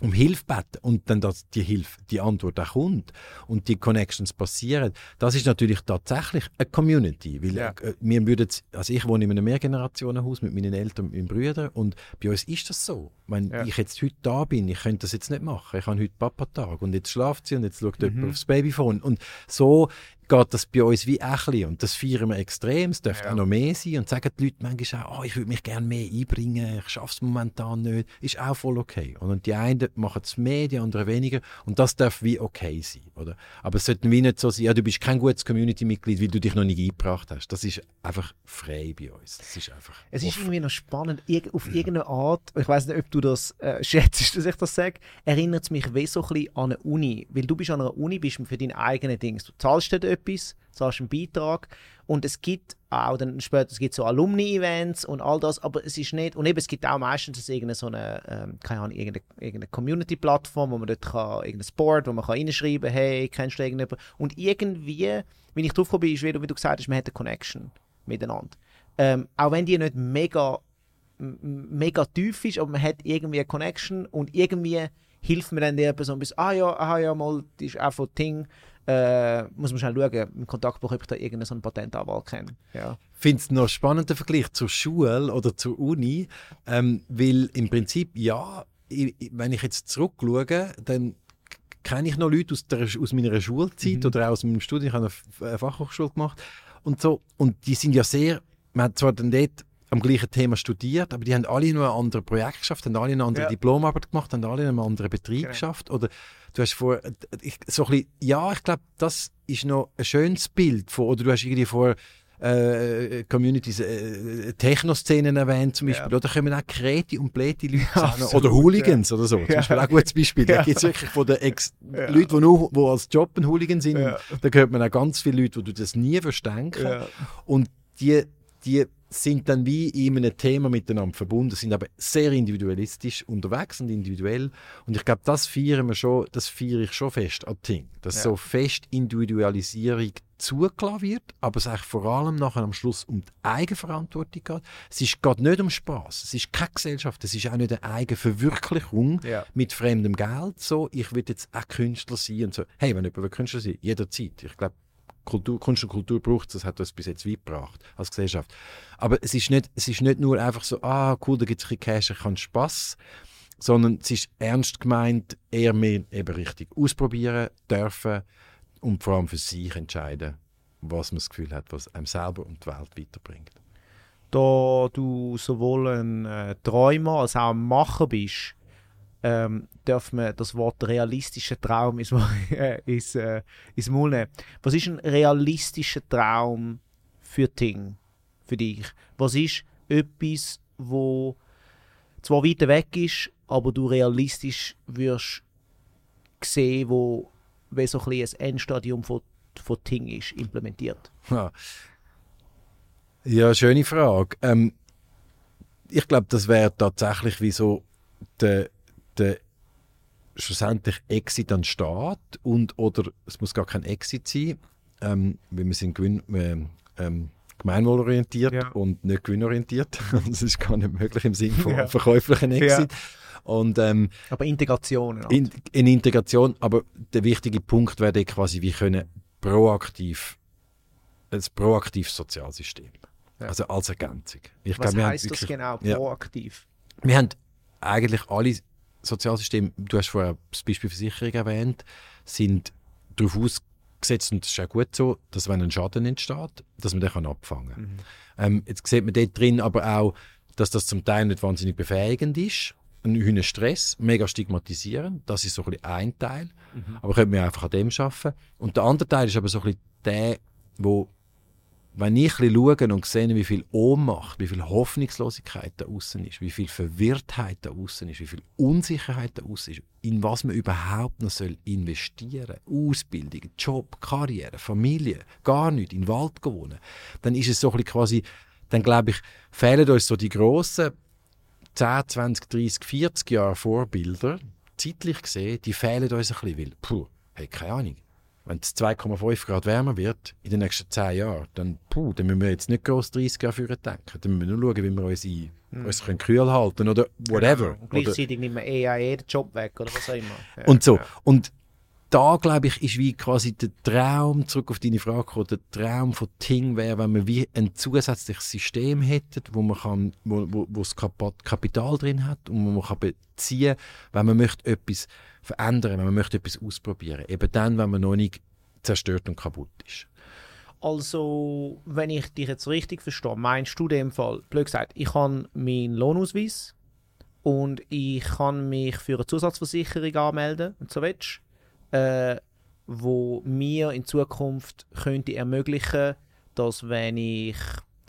um Hilfe beten und dann, dass die Hilfe, die Antwort auch kommt und die Connections passieren, das ist natürlich tatsächlich eine Community. Weil Ja. äh, wir würden, also ich wohne in einem Mehrgenerationenhaus mit meinen Eltern und meinen Brüdern und bei uns ist das so. Wenn Ja. ich jetzt heute da bin, ich könnte das jetzt nicht machen. Ich habe heute Papa-Tag und jetzt schlaft sie und jetzt schaut Mhm. jemand aufs Babyphone. Und so geht das bei uns wie ein bisschen. Und das feiern wir extrem. Es dürfte Ja. auch noch mehr sein. Und sagen die Leute manchmal auch, oh, ich würde mich gerne mehr einbringen, ich schaffe es momentan nicht. Ist auch voll okay. Und die einen machen es mehr, die anderen weniger. Und das darf wie okay sein. Oder? Aber es sollte wie nicht so sein, ja, du bist kein gutes Community-Mitglied, weil du dich noch nicht eingebracht hast. Das ist einfach frei bei uns. Das ist einfach Es ist offen. irgendwie noch spannend, irg auf irgendeine Art, ich weiß nicht, ob du das äh, (laughs) schätzt, dass ich das sage, erinnert es mich wie so ein bisschen an eine Uni. Weil du bist an einer Uni, bist für deine eigenen Dinge. Du zahlst dort etwas, zahlst einen Beitrag und es gibt auch dann später, es gibt so Alumni-Events und all das, aber es ist nicht, und eben es gibt auch meistens irgendeine so eine, ähm, keine Ahnung, irgendeine, irgendeine Community-Plattform, wo man dort kann, irgendein Board, wo man kann reinschreiben, hey, kennst du irgendjemanden? Und irgendwie, wenn ich drauf bin, ist wieder, wie du gesagt hast, man hat eine Connection miteinander. Ähm, auch wenn die nicht mega, mega tief ist, aber man hat irgendwie eine Connection und irgendwie hilft mir dann der Person bis, ah ja, ah ja, mal, die ist auch von Ting, äh, muss man schnell schauen, im Kontaktbuch, ob ich da irgendeinen so einen Patentanwalt kenne. Ja. finde es noch spannend, der Vergleich zur Schule oder zur Uni, ähm, weil im Prinzip, ja, ich, wenn ich jetzt zurückschaue, dann kenne ich noch Leute aus, der, aus meiner Schulzeit Mhm. oder auch aus meinem Studium, ich habe eine Fachhochschule gemacht und so, und die sind ja sehr, man hat zwar dann dort am gleichen Thema studiert, aber die haben alle nur ein anderes Projekt geschafft, haben alle eine andere Ja. Diplomarbeit gemacht, haben alle in einem anderen Betrieb Genau. geschafft oder du hast vor, ich, so ein bisschen, ja, ich glaube, das ist noch ein schönes Bild von, oder du hast irgendwie vor äh, Communities, äh, Techno-Szenen erwähnt zum Beispiel. Ja. Oder kommen auch Kreti und Pläti Leute Ja, zusammen. absolut, Oder Hooligans oder so. Zum Ja. Beispiel auch ein gutes Beispiel. Da Ja. gibt es wirklich von den Ex Ja. Leuten, die nur wo als Job ein Hooligan sind. Ja. Da hört man auch ganz viele Leute, die du das nie verstehen Ja. Und die, die sind dann wie in einem Thema miteinander verbunden, sind aber sehr individualistisch unterwegs und individuell. Und ich glaube, das feiern wir schon, das feiere ich schon fest an Ting. Dass Ja. so fest Individualisierung zugelassen wird, aber es eigentlich vor allem nachher am Schluss um die Eigenverantwortung geht. Es ist, geht nicht um Spaß, es ist keine Gesellschaft, es ist auch nicht eine Eigenverwirklichung Ja. mit fremdem Geld. So, ich will jetzt auch Künstler sein und so. Hey, wenn jemand Künstler sein jederzeit. Ich glaube, Kultur, Kunst und Kultur braucht das hat uns bis jetzt weit gebracht als Gesellschaft. Aber es ist nicht, es ist nicht nur einfach so, ah cool, da gibt es ein Cash, ich habe Spass, sondern es ist ernst gemeint, eher mehr eben richtig ausprobieren, dürfen und vor allem für sich entscheiden, was man das Gefühl hat, was einem selber und die Welt weiterbringt. Da du sowohl ein äh, Träumer als auch ein Macher bist, ähm, darf man das Wort realistischer Traum ins, (laughs) äh, ins, äh, ins Maul nehmen. Was ist ein realistischer Traum für Ting, für dich? Was ist etwas, wo zwar weiter weg ist, aber du realistisch wirst sehen, wo wie so ein, ein Endstadium von, von Ting ist, implementiert? Ja, ja schöne Frage. Ähm, ich glaube, das wäre tatsächlich wie so der, der schlussendlich Exit an den Staat und oder es muss gar kein Exit sein, ähm, weil wir sind gewinn, ähm, ähm, gemeinwohlorientiert Ja. und nicht gewinnorientiert. (laughs) das ist gar nicht möglich im Sinne von Ja. verkäuflichen Exit. Und ähm, Aber Integration. in, in Integration, aber der wichtige Punkt wäre quasi, wir können proaktiv, ein proaktives Sozialsystem. Ja. Also als Ergänzung. Ich Was glaub, wir haben heißt das wirklich- genau, Ja. proaktiv? Wir haben eigentlich alle Sozialsysteme, du hast vorher das Beispiel Versicherung erwähnt, sind darauf ausgesetzt, und das ist auch gut so, dass wenn ein Schaden entsteht, dass man den kann abfangen kann. Mhm. Ähm, jetzt sieht man dort drin aber auch, dass das zum Teil nicht wahnsinnig befähigend ist. Ein Stress, mega stigmatisieren, das ist so ein, ein Teil. Mhm. Aber könnte man einfach an dem arbeiten. Und der andere Teil ist aber so ein bisschen der, wo wenn ich schaue und sehe, wie viel Ohnmacht, wie viel Hoffnungslosigkeit da außen ist, wie viel Verwirrtheit da außen ist, wie viel Unsicherheit da außen ist, in was man überhaupt noch soll investieren Ausbildung, Job, Karriere, Familie, gar nicht, in den Wald wohnen, dann ist es so ein quasi, dann glaube ich, fehlen uns so die grossen 10, 20, 30, 40 Jahre Vorbilder, zeitlich gesehen, die fehlen uns ein bisschen, weil, puh, hey, keine Ahnung, wenn es 2,5 Grad wärmer wird in den nächsten 10 Jahren, dann, puh, dann müssen wir jetzt nicht groß 30 Jahre führen denken. Dann müssen wir nur schauen, wie wir uns, ein, mhm. uns können kühl halten oder whatever. Genau. Und gleichzeitig nimmt man eh den Job weg oder was auch immer. Ja, und so. Ja. Und da, glaube ich, ist wie quasi der Traum, zurück auf deine Frage gekommen, der Traum von Ting wäre, wenn man wie ein zusätzliches System hätte, wo man kann, wo, wo, wo das Kapital drin hat und wo man kann beziehen, wenn man möchte etwas verändern, wenn man möchte etwas ausprobieren. Eben dann, wenn man noch nicht zerstört und kaputt ist. Also, wenn ich dich jetzt richtig verstehe, meinst du in dem Fall, blöd gesagt, ich habe meinen Lohnausweis und ich kann mich für eine Zusatzversicherung anmelden, und so willst, äh, wo mir in Zukunft könnte ermöglichen, dass wenn ich,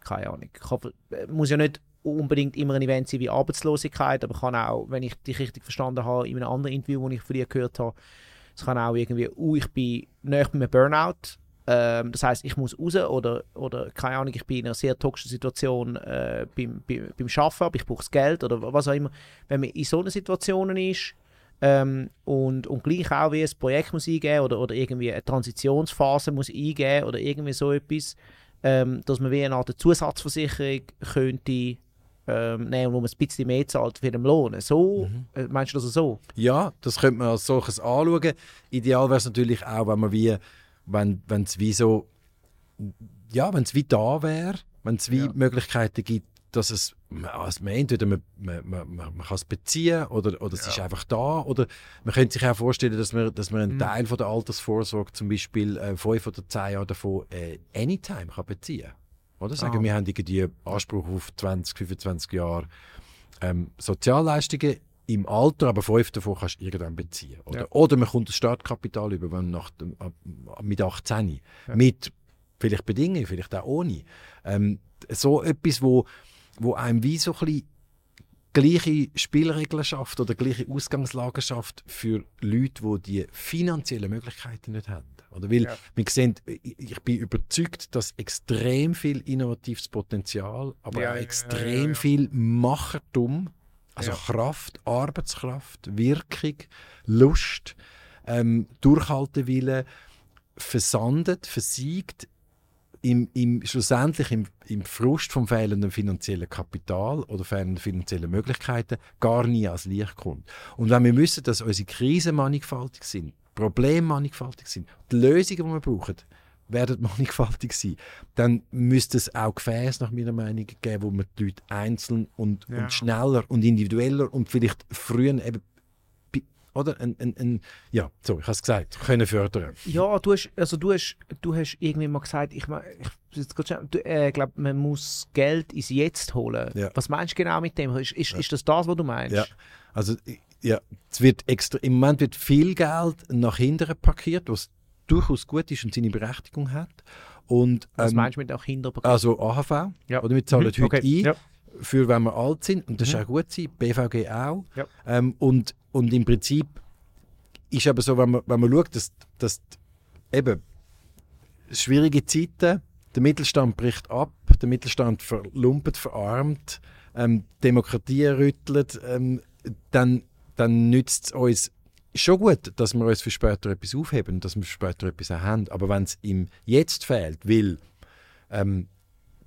keine Ahnung, ich hoffe, muss ja nicht unbedingt immer ein Event sein wie Arbeitslosigkeit, aber kann auch, wenn ich dich richtig verstanden habe, in einem anderen Interview, das ich von dir gehört habe, es kann auch irgendwie, uh, ich bin näher bei einem Burnout, ähm, das heißt, ich muss raus oder, oder keine Ahnung, ich bin in einer sehr toxischen Situation äh, beim, beim, beim Arbeiten, aber ich brauche das Geld oder was auch immer. Wenn man in so einer Situation ist ähm, und, und gleich auch wie ein Projekt muss eingeben oder, oder irgendwie eine Transitionsphase muss eingeben oder irgendwie so etwas, ähm, dass man wie eine Art Zusatzversicherung könnte ähm, nehmen, wo man ein bisschen mehr zahlt für den Lohn. So, mhm. äh, meinst du das so? Ja, das könnte man als solches anschauen. Ideal wäre es natürlich auch, wenn man wie, wenn es wie so, ja, wenn es wie da wäre, wenn es wie ja. Möglichkeiten gibt, dass es, also man, entweder man, man, man, man kann es beziehen oder, oder es ja. ist einfach da. Oder man könnte sich auch vorstellen, dass man, dass man einen mhm. Teil von der Altersvorsorge, zum Beispiel äh, fünf oder zehn Jahre davon, äh, anytime kann beziehen kann. Oder? Sagen, ah. wir haben irgendwie Anspruch auf 20, 25 Jahre ähm, Sozialleistungen im Alter, aber fünf davon kannst du irgendwann beziehen. Oder, ja. oder man kommt das Startkapital über, wenn nach dem, mit 18. Ja. Mit vielleicht Bedingungen, vielleicht auch ohne. Ähm, so etwas, wo, wo einem wie so ein bisschen gleiche Spielregeln schafft oder gleiche Ausgangslagen schafft für Leute, die die finanziellen Möglichkeiten nicht haben. Oder? Weil ja. wir sehen, ich bin überzeugt, dass extrem viel innovatives Potenzial, aber ja, auch extrem ja, viel Machertum, also Kraft, Arbeitskraft, Wirkung, Lust, ähm, Durchhaltewille versandet, versiegt im, im, schlussendlich im, im Frust vom fehlenden finanziellen Kapital oder fehlenden finanziellen Möglichkeiten gar nie als Licht kommt. Und wenn wir wissen, dass unsere Krisen mannigfaltig sind, Probleme mannigfaltig sind, die Lösungen, die wir brauchen, werden (laughs) mannigfaltig sein, dann müsste es auch Gefäße nach meiner Meinung geben, wo man die Leute einzeln und, ja. und schneller und individueller und vielleicht früher eben oder? Ein, ein, ein, ja, so, ich habe es gesagt, können fördern. Ja, du hast, also du hast, du hast irgendwie mal gesagt, ich, ich, ich äh, glaube, man muss Geld ins Jetzt holen. Ja. Was meinst du genau mit dem? Ist, ist, ja. ist das das, was du meinst? Ja, also ja, es wird extra, im Moment wird viel Geld nach hinten parkiert, was durchaus gut ist und seine Berechtigung hat. Und, was ähm, meinst du mit auch hinten parkiert? Also AHV, ja. oder wir zahlen mhm. heute okay. ein. Ja für wenn wir alt sind und das mhm. ist auch gut sein, BVG auch. Ja. Ähm, und, und im Prinzip ist aber so, wenn man, wenn man schaut, dass, dass eben schwierige Zeiten, der Mittelstand bricht ab, der Mittelstand verlumpet, verarmt, ähm, Demokratie rüttelt, ähm, dann, dann nützt es uns schon gut, dass wir uns für später etwas aufheben, dass wir für später etwas auch haben. Aber wenn es im Jetzt fehlt, weil ähm,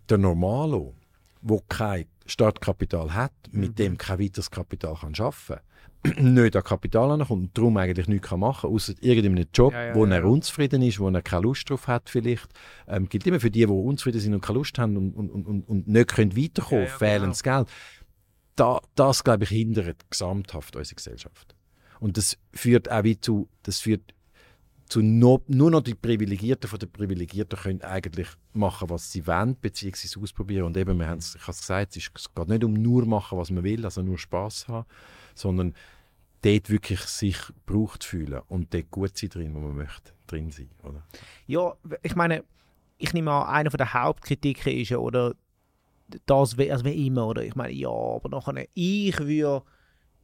der Normalo, wo kein Startkapital hat, mit mhm. dem kein weiteres Kapital kann schaffen kann, (clears throat) nicht an Kapital ankommt und darum eigentlich nichts kann machen kann, außer irgendeinem Job, ja, ja, wo er unzufrieden ist, wo er keine Lust drauf hat vielleicht. Ähm, gilt immer für die, die unzufrieden sind und keine Lust haben und, und, und, und nicht können weiterkommen, ja, ja, fehlendes genau. Geld. da, das, glaube ich, hindert gesamthaft unsere Gesellschaft. Und das führt auch wie zu, das führt zu no, nur noch die Privilegierten von den Privilegierten können eigentlich machen, was sie wollen, beziehungsweise ausprobieren. Und eben, wir haben es, ich habe es gesagt, es geht nicht um nur machen, was man will, also nur Spaß haben, sondern dort wirklich sich gebraucht fühlen und dort gut sein drin, wo man möchte, drin sein, oder? Ja, ich meine, ich nehme an, einer der Hauptkritiken ist ja, oder das, also wie immer, oder ich meine, ja, aber nachher, ich würde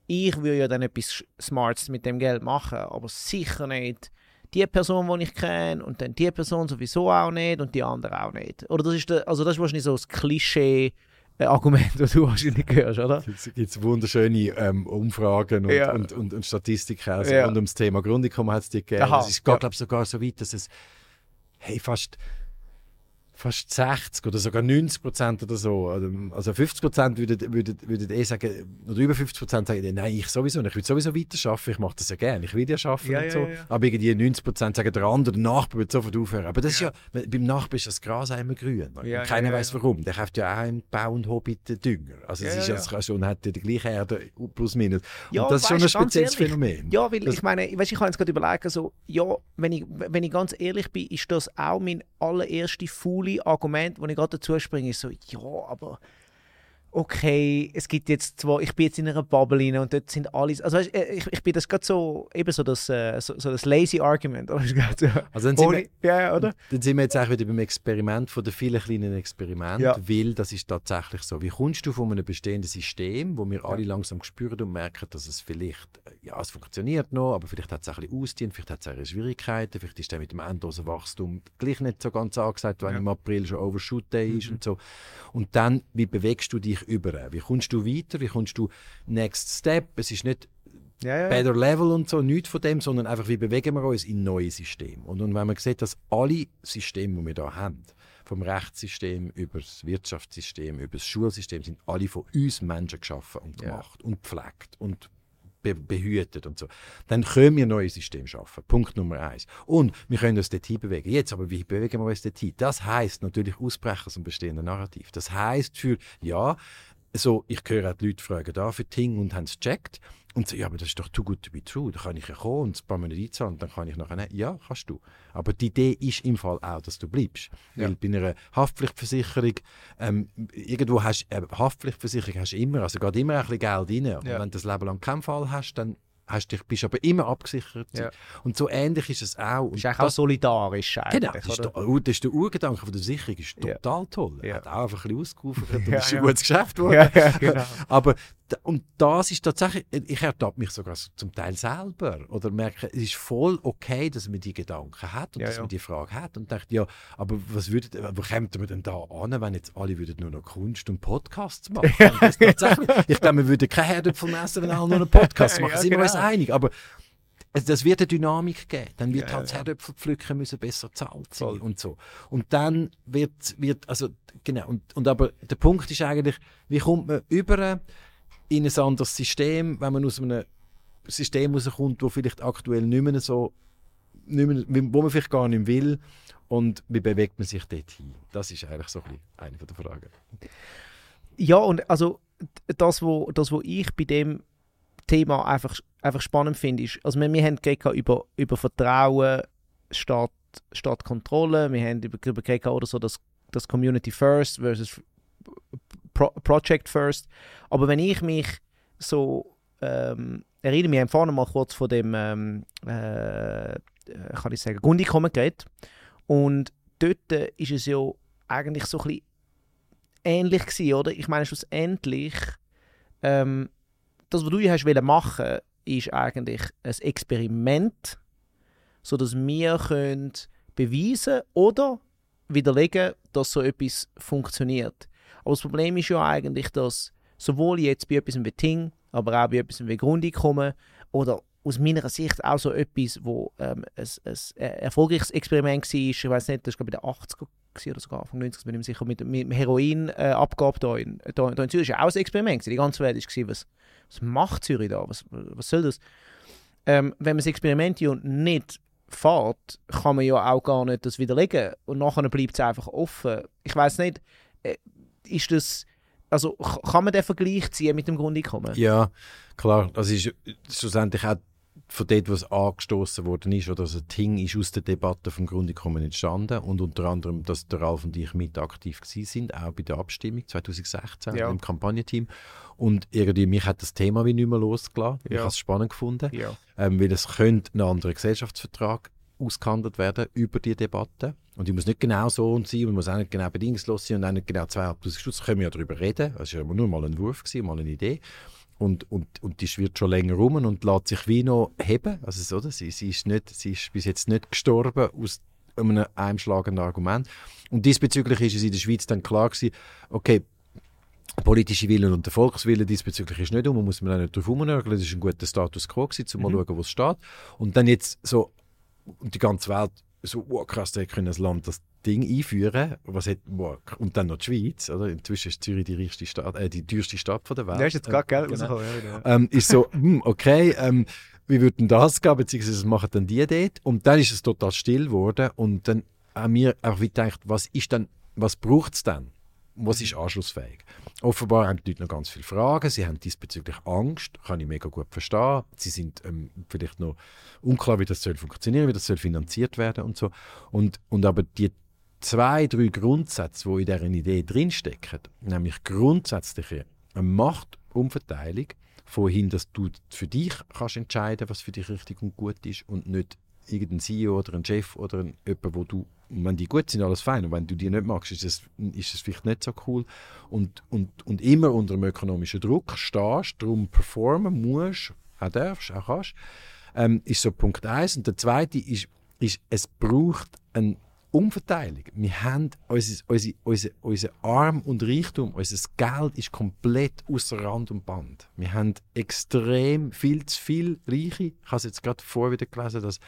ich würde ja dann etwas Smartes mit dem Geld machen, aber sicher nicht die Person, die ich kenne und dann die Person sowieso auch nicht und die andere auch nicht. Oder das ist, der, also das ist wahrscheinlich so das Klischee, äh, Argument, (laughs) das du wahrscheinlich hörst, oder? Es gibt wunderschöne ähm, Umfragen und, ja. und, und, und, Statistiken also ja. rund ums Thema Grundeinkommen hat es dir gegeben. Es ist, ja. glaube sogar so weit, dass es hey, fast fast 60 oder sogar 90 Prozent oder so. Also 50 Prozent würden, würden, würden eh sagen, oder über 50 Prozent sagen, nein, ich sowieso nicht. Ich will sowieso weiter arbeiten, ich mache das ja gerne, ich will ja arbeiten ja, und so. Ja, ja. Aber irgendwie 90 Prozent sagen, der andere, der Nachbar wird sofort aufhören. Aber das ist ja, beim Nachbar ist das Gras immer grün. Ja, keiner weiß warum. Der kauft ja auch einen Bau- und Hobbit-Dünger. Also es ist ja, ja. schon, hat die gleiche Erde, plus minus. Und das ist schon ein spezielles Phänomen. Ja, weil das, ich meine, weißt, ich kann jetzt gerade überlegen, so, ja, wenn ich, wenn ich ganz ehrlich bin, ist das auch mein allererste faule coole Argument, wo ich gerade dazu springe, ist so, ja, aber okay, es gibt jetzt zwar, ich bin jetzt in einer Bubble rein und dort sind alles, also weißt, äh, ich, ich bin das gerade so, eben so das, äh, so, so, das lazy Argument. (laughs) also dann sind, wir, ja, oder? dann sind wir jetzt auch wieder beim Experiment von den vielen kleinen Experimenten, ja. weil das ist tatsächlich so. Wie kommst du von einem bestehenden System, wo wir alle langsam spüren und merken, dass es vielleicht, äh, ja, es funktioniert noch, aber vielleicht hat es ein bisschen ausdient, vielleicht hat es auch Schwierigkeiten, vielleicht ist der mit dem endlosen Wachstum gleich nicht so ganz angesagt, wenn ja. im April schon Overshoot Day ist mhm. und so. Und dann, wie bewegst du dich dich über? Wie kommst du weiter? Wie kommst du Next Step? Es ist nicht ja, ja. Better Level und so, nichts von dem, sondern einfach, wie bewegen wir uns in neue Systeme. Und, und wenn man sieht, dass alle Systeme, die wir hier haben, vom Rechtssystem über das Wirtschaftssystem, über das Schulsystem, sind alle von uns Menschen geschaffen und gemacht ja. und gepflegt und be behütet und so. Dann können wir neue Systeme schaffen. Punkt Nummer eins. Und wir können uns dort bewegen. Jetzt aber, wie bewegen wir uns dort hin? Das heißt natürlich Ausbrechen aus dem bestehenden Narrativ. Das heißt für, ja, so, ich höre auch die Leute fragen da für Ting und haben es gecheckt. Und so, ja, aber das ist doch too good to be true. Da kann ich ja kommen und ein paar Monate einzahlen und dann kann ich nachher nicht. Ja, kannst du. Aber die Idee ist im Fall auch, dass du bleibst. Ja. Weil bei einer Haftpflichtversicherung, ähm, irgendwo hast äh, Haftpflichtversicherung hast du immer, also geht immer ein bisschen Geld rein. Und wenn du das Leben lang keinen Fall hast, dann hast dich, bist aber immer abgesichert. Ja. Und so ähnlich ist es auch. Ist auch solidarisch eigentlich, Genau, das ist, der, oh, das ist der Urgedanke von der Versicherung, ist total ja. toll. Er hat auch einfach ein bisschen ausgerufen (laughs) und ist ein gutes Geschäft geworden. Genau. (laughs) aber und das ist tatsächlich, ich ertappe mich sogar zum Teil selber oder merke, es ist voll okay, dass man die Gedanken hat und ja, dass ja. man die Frage hat und denkt, ja, aber was würdet, wo kämen wir denn da an, wenn jetzt alle würden nur noch Kunst und Podcasts machen? (laughs) ich glaube, wir würden keine Herdöpfel messen, wenn alle nur noch Podcasts machen, ja, sind genau. uns einig, aber es, das wird eine Dynamik geben. Dann wird ja, halt das Herdöpfel pflücken müssen besser zahlt sein Voll. und so. Und dann wird, wird also, genau, und, und aber der Punkt ist eigentlich, wie kommt man über in ein anderes System, wenn man aus einem System rauskommt, wo vielleicht aktuell nicht mehr so, nicht mehr, wo man vielleicht gar nicht will und wie bewegt man sich dort hin? Das ist eigentlich so ein eine der Fragen. Ja, und also das, wo, das, wo ich bei dem Thema einfach, einfach spannend finde, ist, also wir, wir haben geredet über, über Vertrauen statt, statt Kontrolle, wir haben über, über geredet oder so das, das Community First versus Pro Project First. Aber wenn ich mich so ähm, erinnere, wir haben vorhin mal kurz von dem, ähm, äh, kann ich sagen, Grundeinkommen geredet. Und dort ist es ja eigentlich so ein bisschen ähnlich gewesen, oder? Ich meine, schlussendlich, ähm, das, was du hier hast machen ist eigentlich ein Experiment, sodass wir können beweisen oder widerlegen, dass so etwas funktioniert. Aber das Problem ist ja eigentlich, dass sowohl jetzt bei etwas wie Ting, aber auch bei etwas wie Grundeinkommen oder aus meiner Sicht auch so etwas, wo ähm, ein, ein, erfolgreiches Experiment war, ich weiß nicht, das war bei den 80er oder sogar Anfang 90 bin ich mir sicher, mit, mit Heroinabgabe äh, hier in, da, da in Zürich, auch ein Experiment. Die ganze Welt war, was, was macht Zürich da? Was, was soll das? Ähm, wenn man das Experiment nicht fährt, kann man ja auch gar nicht das widerlegen und nachher bleibt es einfach offen. Ich weiß nicht, äh, ist das also kann man den Vergleich ziehen mit dem Grundeinkommen? Ja, klar. Das ist schlussendlich auch von dort, was angestoßen worden ist, oder also Ting ist aus der Debatte vom Grundeinkommen entstanden und unter anderem, dass der Ralf und ich mit aktiv sind, auch bei der Abstimmung 2016 ja. im Kampagnenteam. Und irgendwie mich hat das Thema wie nicht mehr losgelassen. Ja. Ich habe es spannend gefunden, ja. ähm, weil es könnte ein anderer Gesellschaftsvertrag ausgehandelt werden über die Debatte. Und die muss nicht genau so und sein, und muss auch nicht genau bedingungslos sein und auch nicht genau 2'500 Stutz. können wir ja darüber reden. Das war ja nur mal ein Wurf, gewesen, mal eine Idee und, und, und die schwirrt schon länger rum und lässt sich wie noch heben. Also, oder? Sie, sie, ist nicht, sie ist bis jetzt nicht gestorben aus einem einschlagenden Argument. Und diesbezüglich ist es in der Schweiz dann klar gewesen, okay, politische Willen und der Volkswille diesbezüglich ist nicht um, man muss man auch nicht drauf rumnörgeln, das ist ein guter Status quo gewesen, um mhm. mal schauen, wo es steht. Und dann jetzt so, und die ganze Welt so, wow, krass, da können das Land das Ding einführen. Was hat, wow, und dann noch die Schweiz. Oder? Inzwischen ist Zürich die, reichste Stadt, äh, die teuerste Stadt von der Welt. Ja, ist jetzt gar Geld genau. ja, ähm, Ist so, hm, okay, ähm, wie würden das gehen, beziehungsweise was machen dann die dort? Und dann ist es total still geworden und dann haben wir auch gedacht, was ist dann, was braucht es dann? was ist anschlussfähig? Offenbar haben die Leute noch ganz viele Fragen, sie haben diesbezüglich Angst, kann ich mega gut verstehen. Sie sind ähm, vielleicht noch unklar, wie das soll funktionieren, wie das soll finanziert werden und so. Und, und aber die zwei, drei Grundsätze, die in dieser Idee drinstecken, nämlich grundsätzliche Machtumverteilung, vorhin, dass du für dich kannst entscheiden, was für dich richtig und gut ist und nicht irgendein CEO oder ein Chef oder ein, jemand, wo du, wenn die gut sind, alles fein. Und wenn du die nicht magst, ist es, vielleicht nicht so cool. Und, und, und immer unter einem ökonomischen Druck stehst, darum performen musst, auch darfst, auch kannst, ähm, ist so Punkt 1. Und der zweite ist, ist, es braucht eine Umverteilung. Wir haben unser, unser, unser, unser Arm und Reichtum, unser Geld ist komplett außer Rand und Band. Wir haben extrem viel zu viel Reiche. Ich habe es jetzt gerade vorher wieder gelesen, dass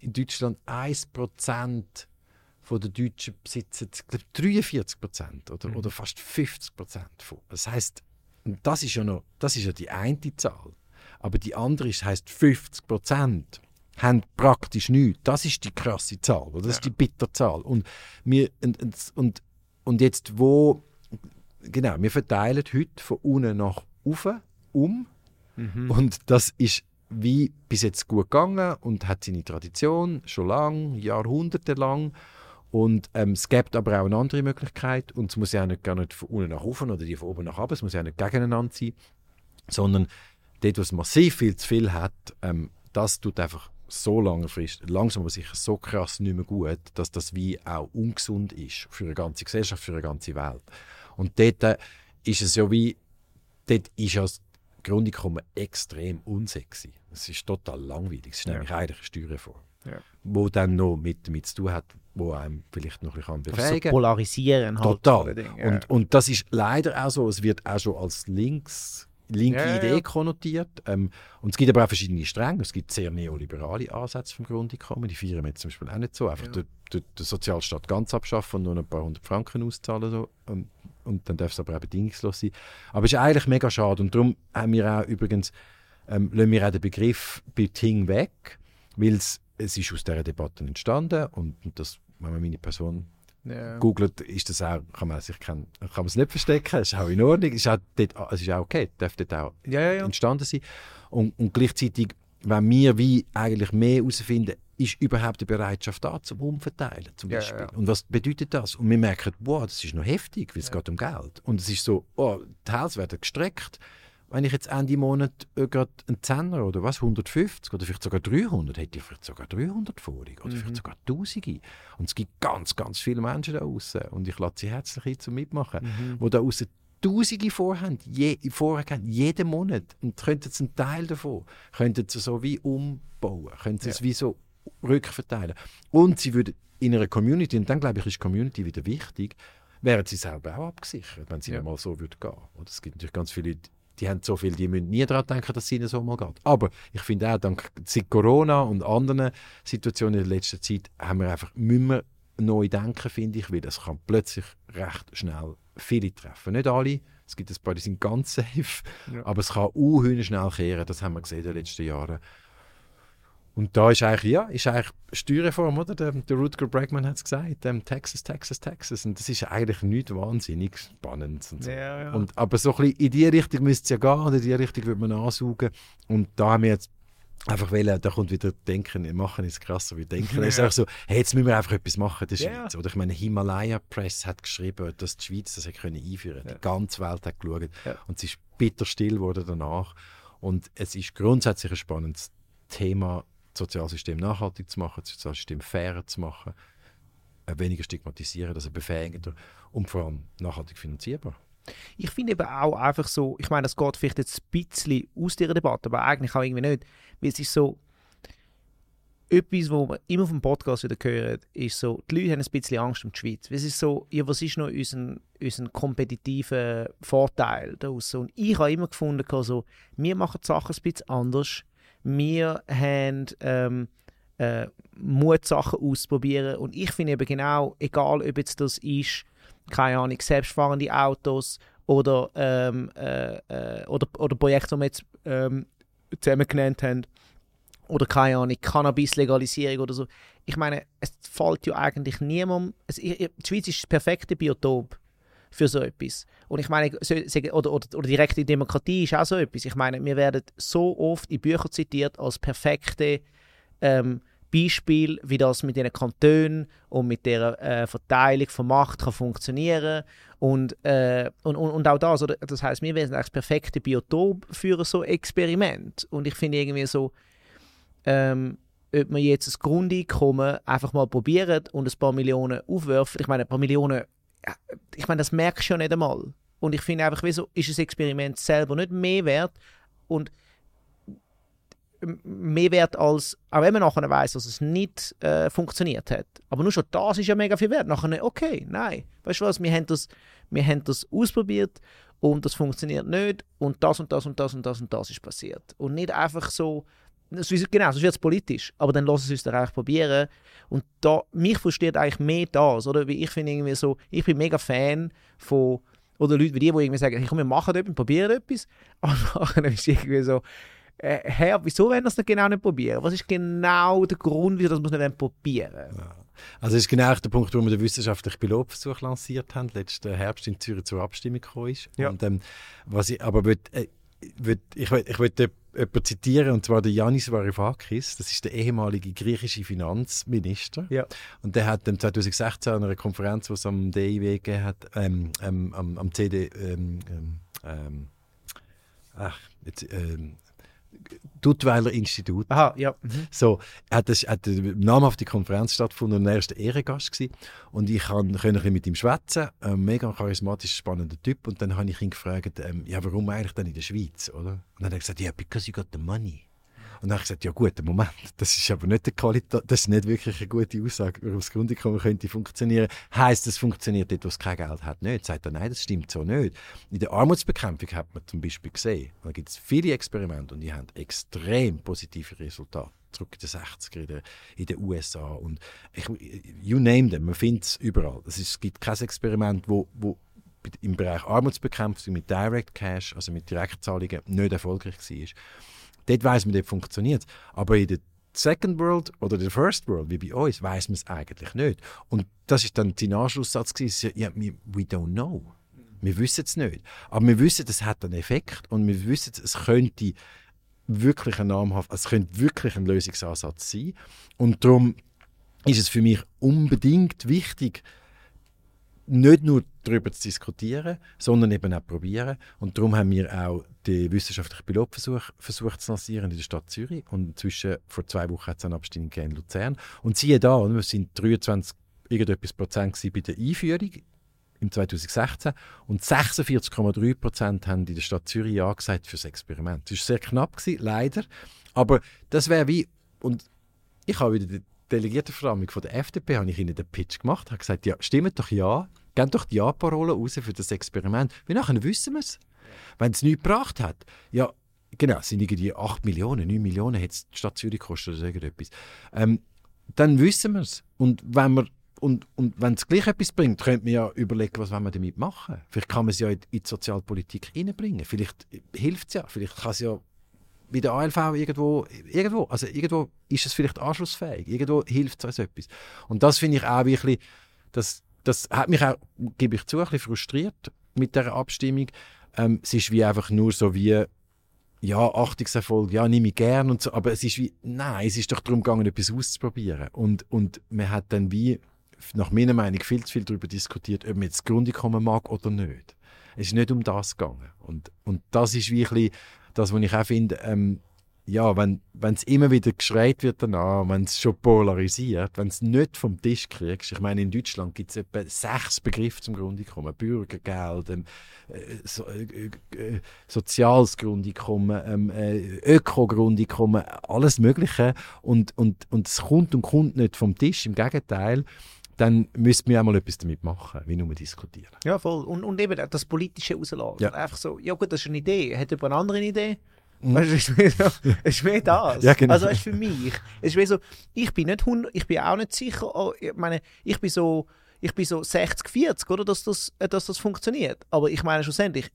in Deutschland 1% von den Deutschen besitzen glaub, 43 oder, mhm. oder fast 50 von. Das heißt, das ist ja noch, das ist ja die eine Zahl, aber die andere ist, heißt 50% haben praktisch nichts. Das ist die krasse Zahl, oder? das ja. ist die Bitterzahl. Und wir und, und, und jetzt wo genau, wir verteilen heute von unten nach oben um mhm. und das ist wie bis jetzt gut gegangen und hat seine Tradition schon lang, jahrhundertelang. Und ähm, es gibt aber auch eine andere Möglichkeit und es muss ja nicht, gar nicht von unten nach oben oder die von oben nach oben, es muss ja nicht gegeneinander sein, sondern dort, was massiv viel zu viel hat, ähm, das tut einfach so lange Frist, langsam aber sicher so krass nicht mehr gut, dass das wie auch ungesund ist für eine ganze Gesellschaft, für eine ganze Welt. Und dort äh, ist es ja wie, dort ist ja Grundeinkommen extrem unsexy. Es ist total langweilig. Es ist ja. nämlich eigentlich eine Steuerreform, ja. wo dann noch mit damit zu tun hat, wo einem vielleicht noch ein bisschen befähigen kann. So polarisieren halt. Total. Ja. Und, und das ist leider auch so, es wird auch schon als links linke ja, Idee konnotiert. Ähm, und es gibt aber auch verschiedene Stränge. Es gibt sehr neoliberale Ansätze vom Grundeinkommen. Die feiern wir zum Beispiel auch nicht so. Einfach den, den Sozialstaat ganz abschaffen und nur ein paar hundert Franken auszahlen. So. Und, und dann darf es aber auch bedingungslos sein. Aber es ist eigentlich mega schade. Und darum haben wir auch übrigens, ähm, lassen wir auch den Begriff bei Ting weg, weil es, es ist aus dieser Debatte entstanden und, und das, wenn man meine Person ja. googelt, ist das auch, kann man sich kann, kann man es nicht verstecken, ist auch in Ordnung, ist auch dort, es ist auch okay, darf dort auch ja, ja, entstanden sein. Und, und gleichzeitig, wenn wir wie eigentlich mehr herausfinden, ist überhaupt die Bereitschaft da zum Umverteilen zum Beispiel. Ja, ja. Und was bedeutet das? Und wir merken, wow, das ist noch heftig, weil es ja. geht um Geld. Und es ist so, oh, die Hälse werden gestreckt. Wenn ich jetzt Ende Monat äh, gerade einen Zehner oder was, 150 oder vielleicht sogar 300, hätte ich vielleicht sogar 300 vorig oder mhm. vielleicht sogar Tausende. Und es gibt ganz, ganz viele Menschen da draußen und ich lade sie herzlich ein zum Mitmachen, mhm. wo da draußen Tausende vorhaben, je, vorhaben, jeden Monat. Und könnten sie einen Teil davon, könnten sie so wie umbauen, könnten sie ja. es wie so rückverteilen. Und sie würden in einer Community, und dann glaube ich, ist die Community wieder wichtig, wären sie selber auch abgesichert, wenn sie ja. mal so würde gehen. Und es gibt natürlich ganz viele Leute, die haben so viel, die müssen nie daran denken, dass es ihnen so mal geht. Aber ich finde auch, dank Corona und anderen Situationen in der letzten Zeit, haben wir einfach, müssen wir neu denken, finde ich, weil es kann plötzlich recht schnell viele treffen. Nicht alle, es gibt ein paar, die sind ganz safe, ja. aber es kann auch schnell kehren, das haben wir gesehen in den letzten Jahren. Und da ist eigentlich, ja, ist eigentlich Steuerreform, oder? Der, der Rutger Bregman hat es gesagt, ähm, Texas, Texas, Texas. Und das ist eigentlich nicht wahnsinnig spannend. Und so. Ja, ja. Und, aber so ein bisschen in die Richtung müsste es ja gehen, oder in die Richtung würde man ansaugen. Und da haben wir jetzt einfach wollen, da kommt wieder Denken, machen ist krasser wie Denken. (laughs) Es ist auch so, hey, jetzt müssen wir einfach etwas machen in der Ja. Schweiz. Oder ich meine, Himalaya Press hat geschrieben, dass die Schweiz das hätte können einführen können. Die ganze Welt hat geschaut. Ja. Und es ist bitter still geworden danach. Und es ist grundsätzlich ein spannendes Thema, das Sozialsystem nachhaltig zu machen, das Sozialsystem fairer zu machen, äh, weniger stigmatisieren, also befähigender und vor allem nachhaltig finanzierbar. Ich finde eben auch einfach so, ich meine, das geht vielleicht jetzt ein bisschen aus dieser Debatte, aber eigentlich auch irgendwie nicht. Weil es ist so, etwas, was wir immer dem Podcast wieder hören, ist so, die Leute haben ein bisschen Angst um die Schweiz. Es ist so, ja, was ist noch unser, unser kompetitiver Vorteil daraus? Und ich habe immer gefunden, so, wir machen die Sachen ein bisschen anders. Wir haben ähm, äh, Mut, Sachen. Und ich finde eben genau, egal ob jetzt das ist, keine Ahnung, selbstfahrende Autos oder, ähm, äh, äh, oder, oder Projekte, die wir jetzt ähm, zusammen genannt haben, oder keine Ahnung, Cannabis-Legalisierung oder so. Ich meine, es fällt ja eigentlich niemandem. Es, ich- die Schweiz ist das perfekte Biotop für so etwas. Und ich meine, oder, oder, oder direkte Demokratie ist auch so etwas. Ich meine, wir werden so oft in Büchern zitiert als perfekte ähm, Beispiel, wie das mit den Kantonen und mit der äh, Verteilung von Macht kann funktionieren und, äh, und, und, und auch das, oder? das heißt, wir werden das perfekte Biotop für so Experiment. Und ich finde irgendwie so, ähm, ob man jetzt das Grundeinkommen einfach mal probiert und ein paar Millionen aufwerfen. Ich meine, ein paar Millionen, ich meine, das merkst du ja nicht einmal. Und ich finde einfach, wieso ist das Experiment selber nicht mehr wert und mehr wert als, auch wenn man nachher weiß, dass es nicht äh, funktioniert hat. Aber nur schon das ist ja mega viel wert. Nachher, okay, nein. Weißt du was, wir haben das, wir haben das ausprobiert und das funktioniert nicht und das und das und das und das und das ist passiert. Und nicht einfach so, genau, sonst wird es politisch, aber dann lassen sie es doch eigentlich probieren. Und da, mich versteht eigentlich mehr das, oder? Weil ich finde irgendwie so, ich bin mega Fan von, oder Leute wie die, die irgendwie sagen, hey, komm, wir machen etwas, probieren etwas, (laughs) aber nachher ist irgendwie so, äh, aber wieso wollen wir das nicht genau nicht probieren? Was ist genau der Grund, wieso das wir es nicht probieren Also das ist genau der Punkt, wo wir den wissenschaftlichen Pilotversuch lanciert haben, letzten Herbst in Zürich zur Abstimmung gekommen ist. Ja. Und, ähm, was ich aber würd, äh, würd, ich will, ich will jemanden zitieren, und zwar der Yanis Varoufakis, das ist der ehemalige griechische Finanzminister. Ja. Und der hat ähm, 2016 an einer Konferenz, die es am DIW gegeben hat, ähm, ähm, am, am CD, ähm, ähm, ähm, ach, jetzt, ähm, Duttweiler Institut, Aha, ja. Mhm. so, hat, das, hat eine namhafte Konferenz stattgefunden und er war der Ehrengast. Gewesen. Und ich kann, konnte mit ihm schwätzen. Ein mega charismatischer, spannender Typ. Und dann habe ich ihn gefragt, ähm, ja, warum eigentlich dann in der Schweiz? Oder? Und dann hat er gesagt, ja, yeah, because you got the money. Und dann habe ich gesagt, ja gut, Moment, das ist aber nicht, der Qualität, das ist nicht wirklich eine gute Aussage, warum das Grundeinkommen könnte funktionieren. Heißt, es funktioniert dort, wo es kein Geld hat, nicht? Sagt er, nein, das stimmt so nicht. In der Armutsbekämpfung hat man zum Beispiel gesehen, da gibt es viele Experimente und die haben extrem positive Resultate. Zurück in den 60er in, in den USA und ich, you name them, man findet es überall. Es gibt kein Experiment, wo, wo im Bereich Armutsbekämpfung mit Direct Cash, also mit Direktzahlungen, nicht erfolgreich war. Dort weiss man, dort funktioniert Aber in der Second World oder der First World, wie bei uns, weiß man es eigentlich nicht. Und das ist dann sein Anschlusssatz gewesen, ja, we don't know. Wir wissen es nicht. Aber wir wissen, es hat einen Effekt und wir wissen, es könnte wirklich ein namhaft, es könnte wirklich ein Lösungsansatz sein. Und darum ist es für mich unbedingt wichtig, nicht nur darüber zu diskutieren, sondern eben auch probieren. Und darum haben wir auch den wissenschaftlichen Pilotversuch versucht zu lancieren in der Stadt Zürich. Und inzwischen, vor zwei Wochen, hat es eine Abstimmung in Luzern. Und siehe da, wir sind 23 irgendetwas Prozent bei der Einführung im 2016 und 46,3 Prozent haben in der Stadt Zürich ja gesagt für das Experiment. Das war sehr knapp, gewesen, leider. Aber das wäre wie, und ich habe wieder die Delegiertenversammlung von der FDP, habe ich ihnen den Pitch gemacht, habe gesagt, ja, stimmt doch ja, gebt doch die Ja-Parole raus für das Experiment, weil nachher wissen wir es. Wenn es nichts gebracht hat, ja, genau, es sind irgendwie 8 Millionen, 9 Millionen hat die Stadt Zürich gekostet oder irgendetwas, ähm, dann wissen wir es. Und wenn wir und, und wenn es gleich etwas bringt, könnte man ja überlegen, was wir damit machen. Vielleicht kann man es ja in, in die Sozialpolitik reinbringen. Vielleicht hilft es ja. Vielleicht kann es ja bei der ALV irgendwo, irgendwo, also irgendwo ist es vielleicht anschlussfähig, irgendwo hilft es uns etwas. Und das finde ich auch wirklich, das, das hat mich auch, gebe ich zu, ein bisschen frustriert mit der Abstimmung. Ähm, es ist wie einfach nur so wie, ja, Achtungserfolg, ja, nehme ich gern und so, aber es ist wie, nein, es ist doch darum gegangen, etwas auszuprobieren. Und, und man hat dann wie, nach meiner Meinung, viel zu viel darüber diskutiert, ob man jetzt das Grundeinkommen mag oder nicht. Es ist nicht um das gegangen. Und, und das ist wirklich das, was ich auch finde, ähm, ja, wenn es immer wieder geschreit wird danach, wenn es schon polarisiert, wenn es nicht vom Tisch kriegst, ich meine, in Deutschland gibt es etwa sechs Begriffe zum Grundeinkommen, Bürgergeld, ähm, äh, so, äh, äh, soziales Grundeinkommen, ähm, äh, Öko-Grundeinkommen, alles Mögliche und, und, und es kommt und kommt nicht vom Tisch, im Gegenteil, dann müssten wir auch mal etwas damit machen, wie nur diskutieren. Ja, voll. Und, und eben das Politische rauslassen. Ja. Einfach so, ja gut, das ist eine Idee. Hat jemand eine andere Idee? Mhm. Weißt du, es ist mehr, so, es ist mehr das. ja, genau. Also es ist für mich. Es ist so, ich bin nicht 100, ich bin auch nicht sicher, oh, ich meine, ich bin so, ich bin so 60, 40, oder, dass das, äh, dass das funktioniert. Aber ich meine schlussendlich,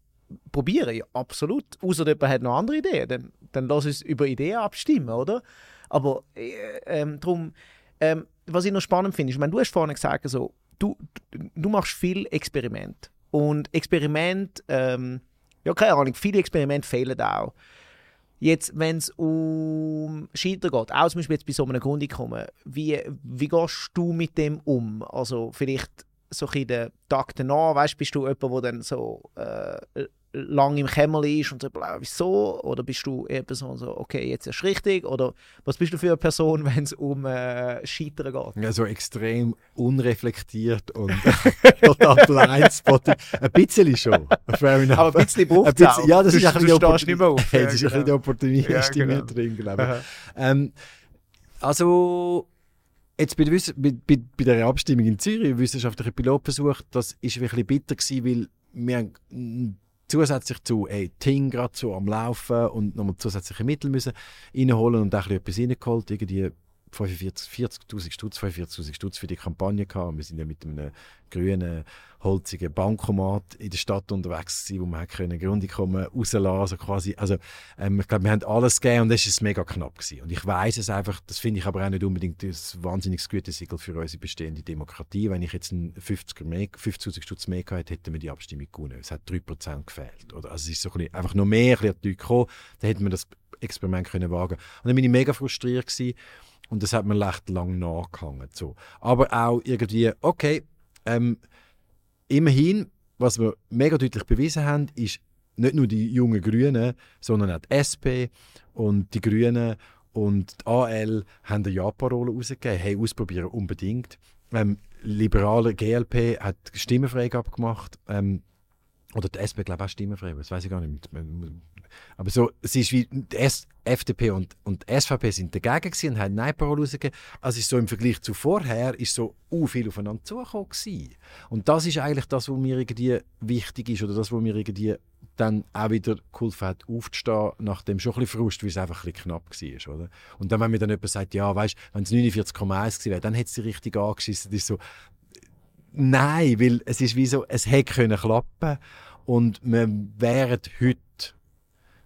probieren, ja, absolut. Außer jemand hat noch andere Ideen, dann, dann lass uns über Ideen abstimmen, oder? Aber äh, ähm, darum, ähm, was ich noch spannend finde, ist, wenn du hast vorhin gesagt, so, du, du machst viel Experiment. Und Experiment, ähm, ja, keine Ahnung, viele Experimente fehlen auch. Jetzt, wenn es um Scheitern geht, auch zum Beispiel jetzt bei so einem Grundeinkommen, wie, wie gehst du mit dem um? Also vielleicht so in den Tag danach, weißt, bist du jemand, der dann so äh, lang im Kämmerli ist und so, wieso? Oder bist du eher Person so, okay, jetzt ist es richtig? Oder was bist du für eine Person, (laughs) wenn es um äh, Scheitern geht? Ja, so extrem unreflektiert und (laughs) total blindspotted. Ein bisschen schon. Fair enough. Aber ein bisschen braucht es Ja, das du, ist ein bisschen, du nicht mehr auf. (laughs) Ja, das ist genau. ein bisschen die Opportunität ja, genau. drin, glaube ich. Ähm, also Jetzt bei der, bei, bei, bei der Abstimmung in Zürich, wissenschaftlicher Pilotversuch, das war ein bisschen bitter gewesen, weil wir zusätzlich zu ey, Ting gerade so am Laufen und nochmal zusätzliche Mittel müssen reinholen und auch etwas reingeholt, irgendwie 45, 40'000 Stutz, 45'000 Stutz für die Kampagne gehabt. Wir sind ja mit einem grünen, holzigen Bankomat in der Stadt unterwegs gewesen, wo wir können Grundeinkommen rauslassen also quasi. Also, ähm, ich glaube, wir haben alles gegeben und es ist mega knapp gewesen. Und ich weiß es einfach, das finde ich aber auch nicht unbedingt das wahnsinnig Gütesiegel für unsere bestehende Demokratie. Wenn ich jetzt einen 50'000 50 Stutz mehr gehabt hätte, hätten wir die Abstimmung gewonnen. Es hat 3% gefehlt. Oder? Also es ist so ein bisschen, einfach noch mehr ein bisschen gekommen, dann hätten wir das Experiment können wagen Und dann bin ich mega frustriert gewesen, und das hat mir recht lang nachgehangen. So. Aber auch irgendwie, okay, ähm, immerhin, was wir mega deutlich bewiesen haben, ist nicht nur die jungen Grünen, sondern auch die SP und die Grünen und die AL haben eine Ja-Parole rausgegeben. Hey, ausprobieren unbedingt. Ähm, liberale GLP hat Stimmenfreigabe gemacht. Ähm, oder die SP, glaube ich, auch stimmenfrei, das weiß ich gar nicht. Aber so, es ist wie S FDP und, und SVP sind dagegen und haben Nein-Parole rausgegeben. Also ist so im Vergleich zu vorher ist so uh, viel aufeinander zugekommen. Und das ist eigentlich das, was mir irgendwie wichtig ist oder das, was mir irgendwie dann auch wieder geholfen hat, aufzustehen, nachdem schon ein bisschen Frust, weil es einfach ein bisschen knapp war. Oder? Und dann, wenn mir dann jemand sagt, ja, weißt wenn es 49,1 gewesen wäre, dann hätte es die richtig angeschissen. Das ist so, nein, weil es ist wie so, es hätte können klappen und wir wären heute,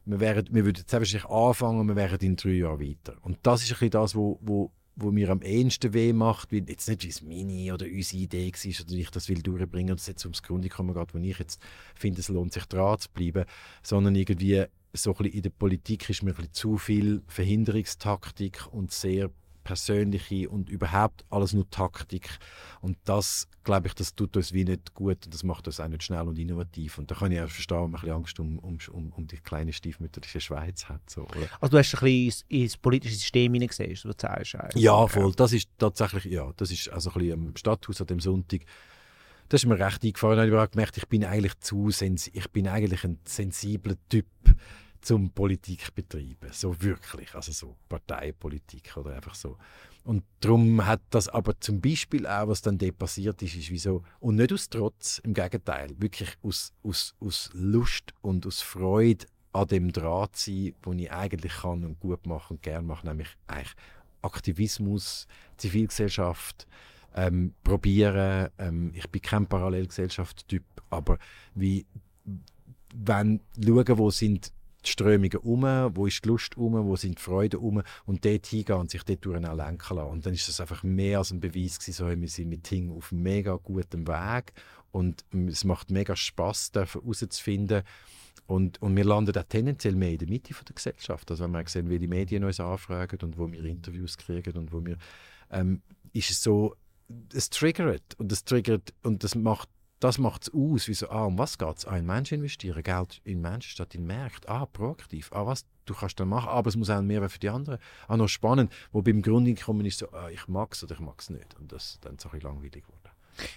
wir, wären, wir würden jetzt wahrscheinlich anfangen und wir wären in drei Jahren weiter. Und das ist ein bisschen das, wo, wo, wo mir am ehesten weh macht, weil jetzt nicht, wie es meine oder unsere Idee war oder ich das will durchbringen und es jetzt ums Grundeinkommen geht, wo ich jetzt finde, es lohnt sich dran zu bleiben, sondern irgendwie so ein bisschen in der Politik ist mir ein bisschen zu viel Verhinderungstaktik und sehr persönliche und überhaupt alles nur Taktik. Und das, glaube ich, das tut uns wie nicht gut und das macht uns auch nicht schnell und innovativ. Und da kann ich auch verstehen, wenn man ein bisschen Angst um, um, um, um die kleine stiefmütterliche Schweiz hat. So, oder? Also du hast ein bisschen ins, politische System hineingesehen, was du sagst. Ja, voll. Das ist tatsächlich, ja, das ist also ein bisschen am Stadthaus an dem Sonntag das ist mir recht eingefallen. Ich habe gemerkt, ich bin eigentlich zu sensibel. Ich bin eigentlich ein sensibler Typ zum Politik betreiben, so wirklich, also so Parteipolitik oder einfach so. Und darum hat das aber zum Beispiel auch, was dann dort passiert ist, ist wie so, und nicht aus Trotz, im Gegenteil, wirklich aus, aus, aus Lust und aus Freude an dem Draht sein, wo ich eigentlich kann und gut machen und gerne mache, nämlich eigentlich Aktivismus, Zivilgesellschaft, ähm, probieren. Ähm, ich bin kein Parallelgesellschaft-Typ, aber wie wenn schauen, wo sind die Strömungen um, wo ist die Lust um, wo sind die Freuden um und dort hingehen und sich dort durch lenken lassen. Und dann ist das einfach mehr als ein Beweis gewesen, so, wir sind mit Ting auf mega gutem Weg und es macht mega Spass, herauszufinden, und, und wir landen auch tendenziell mehr in der Mitte von der Gesellschaft. Also wenn wir sehen, wie die Medien uns anfragen und wo wir Interviews kriegen und wo wir, ähm, ist es so, es triggert und es triggert und das macht das macht es aus, wie so, ah, um was geht es? Ah, in Menschen investieren, Geld in Menschen statt in Märkte. Ah, proaktiv. Ah, was du kannst dann machen, aber es muss auch mehr für die anderen. Ah, noch spannend, wo beim Grundeinkommen ist so, ah, ich mag es oder ich mag es nicht. Und das ist dann so ein bisschen langweilig geworden.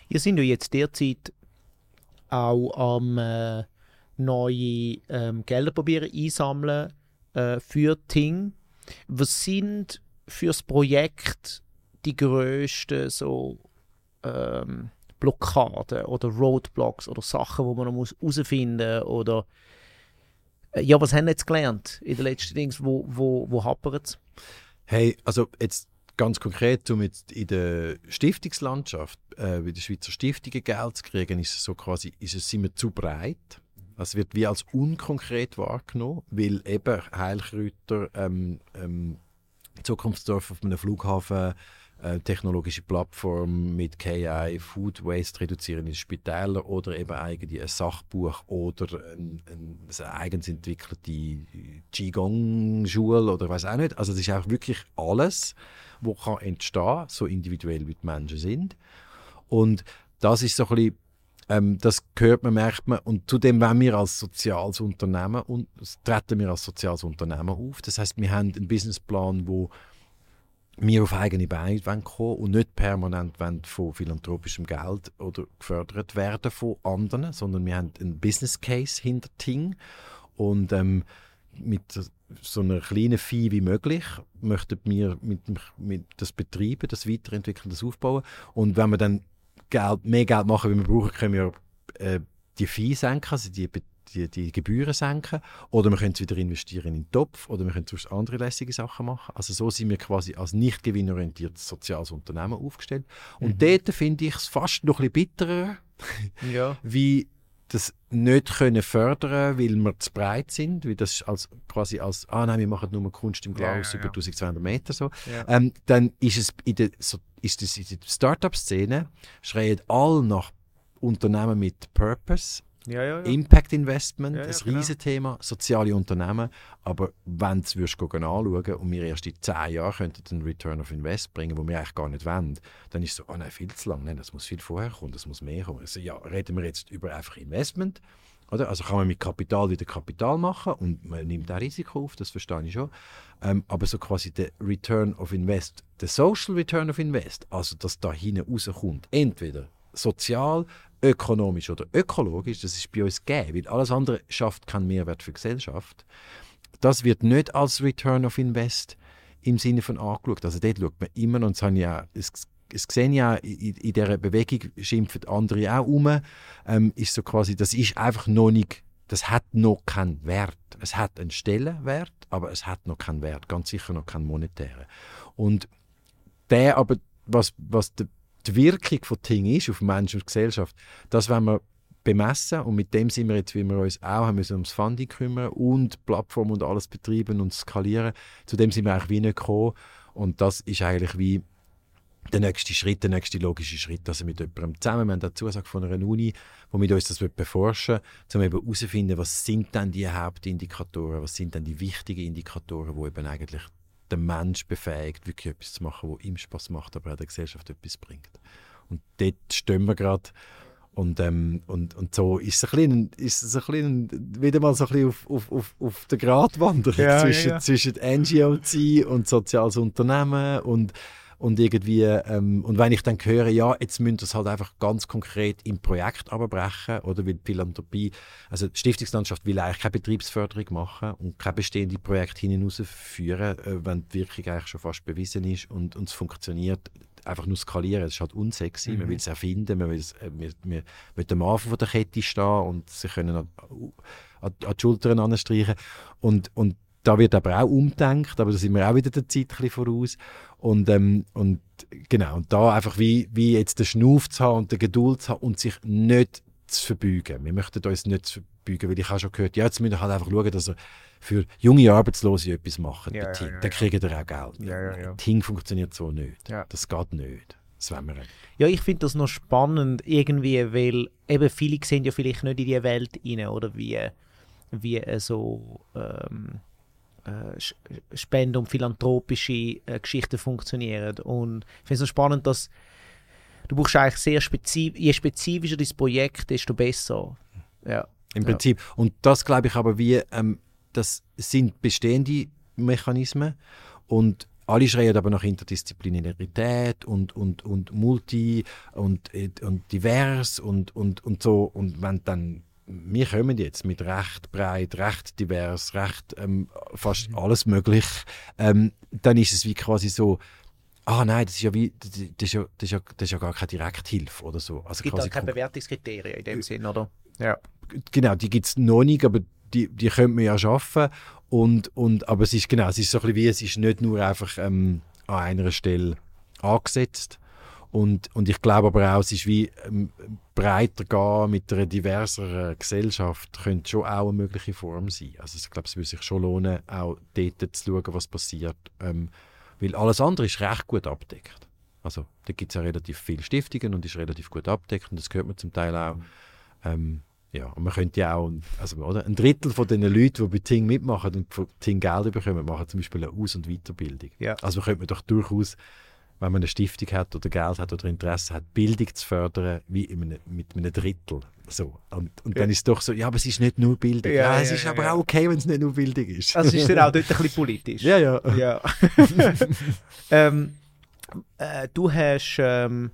Ihr seid ja jetzt derzeit auch am äh, neue ähm, Gelder probieren einsammeln äh, für Ting. Was sind für das Projekt die grössten so ähm, Blockaden oder Roadblocks oder Sachen, wo man noch muss herausfinden muss oder äh, ja, was haben wir jetzt gelernt in den letzten Dings, wo, wo, wo hapert es? Hey, also jetzt ganz konkret, um jetzt in der Stiftungslandschaft, äh, bei der Schweizer Stiftungen Geld zu kriegen, ist es so quasi, ist es, wir zu breit. Es wird wie als unkonkret wahrgenommen, weil eben Heilkräuter, ähm, ähm, Zukunftsdorf auf einem Flughafen, äh, technologische Plattform mit KI Food Waste reduzieren in Spitälern oder eben eigentlich ein Sachbuch oder ein, ein, eine eigens entwickelte Qigong-Schule oder weiß auch nicht. Also das ist auch wirklich alles, was kann entstehen, so individuell wie die Menschen sind. Und das ist so ein bisschen ähm, das gehört man, merkt man. Und zudem wenn wir als soziales Unternehmen und treten wir als soziales Unternehmen auf. Das heißt, wir haben einen Businessplan, wo wir auf eigene Beine kommen und nicht permanent von philanthropischem Geld oder gefördert werden von anderen, sondern wir haben einen Business Case hinter Ting und ähm, mit so einer kleinen Fee wie möglich möchten wir mit, mit das betreiben, das weiterentwickeln, das aufbauen. Und wenn wir dann Geld, mehr Geld machen, wie wir brauchen, können wir äh, die Fee senken, also die die, die Gebühren senken oder wir können es wieder investieren in den Topf oder wir können sonst andere lässige Sachen machen. Also so sind wir quasi als nicht gewinnorientiertes soziales Unternehmen aufgestellt. Und mhm. dort finde ich es fast noch ein bisschen bitterer, (laughs) ja. wie das nicht können fördern, weil wir zu breit sind, wie das als quasi als ah nein, wir machen nur Kunst im Glas ja, ja, über 1200 Meter so, ähm, dann ist es in der so, ist das in der Startup-Szene schreien alle nach Unternehmen mit Purpose ja, ja, ja. Impact Investment, ja, ja, ein genau. Riesenthema, soziale Unternehmen. Aber wenn du es anschauen und wir erst in zehn Jahren könnten einen Return of Invest bringen, wo wir eigentlich gar nicht wollen, dann ist es so, oh nein, viel zu lang, nein, das muss viel vorher kommen, das muss mehr kommen. Also, ja, reden wir jetzt über einfach Investment, oder? Also kann man mit Kapital wieder Kapital machen und man nimmt auch Risiko auf, das verstehe ich schon. Ähm, aber so quasi der Return of Invest, der Social Return of Invest, also dass da hinten rauskommt, entweder sozial, ökonomisch oder ökologisch, das ist bei uns gegeben, weil alles andere schafft keinen Mehrwert für die Gesellschaft. Das wird nicht als Return of Invest im Sinne von angeschaut. Also dort schaut man immer, und das, ja, das, das sehen ja in, in dieser Bewegung, schimpfen andere auch um, ähm, ist so quasi, das ist einfach noch nicht, das hat noch keinen Wert. Es hat einen Stellenwert, aber es hat noch keinen Wert, ganz sicher noch keinen monetären. Und der aber, was, was der die Wirkung von Ting ist auf Menschen und Gesellschaft, das wollen wir bemessen und mit dem sind wir jetzt, wie wir uns auch haben müssen ums Funding kümmern und Plattform und alles betreiben und skalieren. Zu dem sind wir eigentlich wie nicht gekommen und das ist eigentlich wie der nächste Schritt, der nächste logische Schritt, dass wir mit jemandem zusammen, wir haben eine Zusage von einer Uni, wo mit uns das beforschen um eben herauszufinden, was sind denn die Hauptindikatoren, was sind denn die wichtigen Indikatoren, die eben eigentlich den Mensch befähigt, wirklich etwas zu machen, was ihm Spaß macht, aber auch der Gesellschaft etwas bringt. Und dort stehen wir gerade. Und, ähm, und, und so ist es, ein bisschen, ist es ein bisschen, wieder mal so ein bisschen auf, auf, auf, auf der Gratwanderung ja, zwischen, ja, ja. zwischen NGO und soziales Unternehmen und und irgendwie, ähm, und wenn ich dann höre, ja, jetzt müssen das halt einfach ganz konkret im Projekt abbrechen, oder? Weil Philanthropie, also die Stiftungslandschaft will eigentlich keine Betriebsförderung machen und kein bestehendes Projekt hinausführen, äh, wenn die Wirkung eigentlich schon fast bewiesen ist und, es funktioniert, einfach nur skalieren, das ist halt unsexy, mhm. man will es erfinden, man will es, äh, wir, wir, wir am Anfang der Kette stehen und sie können an, an, an die Schultern anstreichen. Und, und da wird aber auch umdenkt, aber da sind wir auch wieder der Zeit ein voraus. Und, ähm, und genau, und da einfach wie, wie jetzt den Schnuff zu haben und die Geduld zu haben und sich nicht zu verbeugen. Wir möchten uns nicht beugen, weil ich habe schon gehört, ja, jetzt müssen wir halt einfach schauen, dass er für junge Arbeitslose etwas machen Ja, bei ja, ja, Dann ja. kriegen ihr auch Geld. Ja, ja, ja. Ting funktioniert so nicht. Ja. Das geht nicht. Wir. Ja, ich finde das noch spannend irgendwie, weil eben viele sehen ja vielleicht nicht in die Welt rein, oder wie, wie so ähm, äh, Spende- und philanthropische äh, Geschichten funktionieren. Und ich finde es noch spannend, dass du brauchst eigentlich sehr spezif je spezifischer das Projekt, desto besser. Ja. Im Ja. Prinzip. Und das glaube ich aber wie, ähm, das sind bestehende Mechanismen und alle schreien aber nach Interdisziplinarität und, und, und Multi und, äh, und divers und, und, und so. Und wenn dann, wir kommen jetzt mit recht breit, recht divers, recht ähm, fast alles möglich, ähm, dann ist es wie quasi so, ah nein, das ist ja wie, das ist ja, das ist ja, das ist ja gar keine Direkthilfe oder so. Also Es gibt quasi halt keine Bewertungskriterien in dem Sinn, oder? Ja. genau, die gibt es noch nicht, aber die, die könnte man ja schaffen. Und, und, aber es ist genau, es ist so ein bisschen wie, es ist nicht nur einfach ähm, an einer Stelle angesetzt. Und, und ich glaube aber auch, es ist wie ähm, breiter gehen mit einer diverseren Gesellschaft, könnte schon auch eine mögliche Form sein. Also ich glaube, es würde sich schon lohnen, auch dort zu schauen, was passiert. Ähm, weil alles andere ist recht gut abdeckt. Also da gibt es ja relativ viele Stiftungen und ist relativ gut abdeckt und das gehört man zum Teil auch. Ähm, ja, und man könnte ja auch, also, oder? ein Drittel von den Leuten, die bei Ting mitmachen und von Ting Geld bekommen, machen zum Beispiel eine Aus- und Weiterbildung. Ja. Also könnte man doch durchaus, wenn man eine Stiftung hat oder Geld hat oder Interesse hat, Bildung zu fördern, wie in einem, mit einem Drittel. So. Und, und dann ist es doch so, ja, aber es ist nicht nur Bildung. Ja, Ja, es ja, ist ja, aber ja. auch okay, wenn es nicht nur Bildung ist. Also ist dann auch dort ein bisschen (laughs) politisch. ja, ja. Ja. (laughs) ähm, äh, du hast, ähm,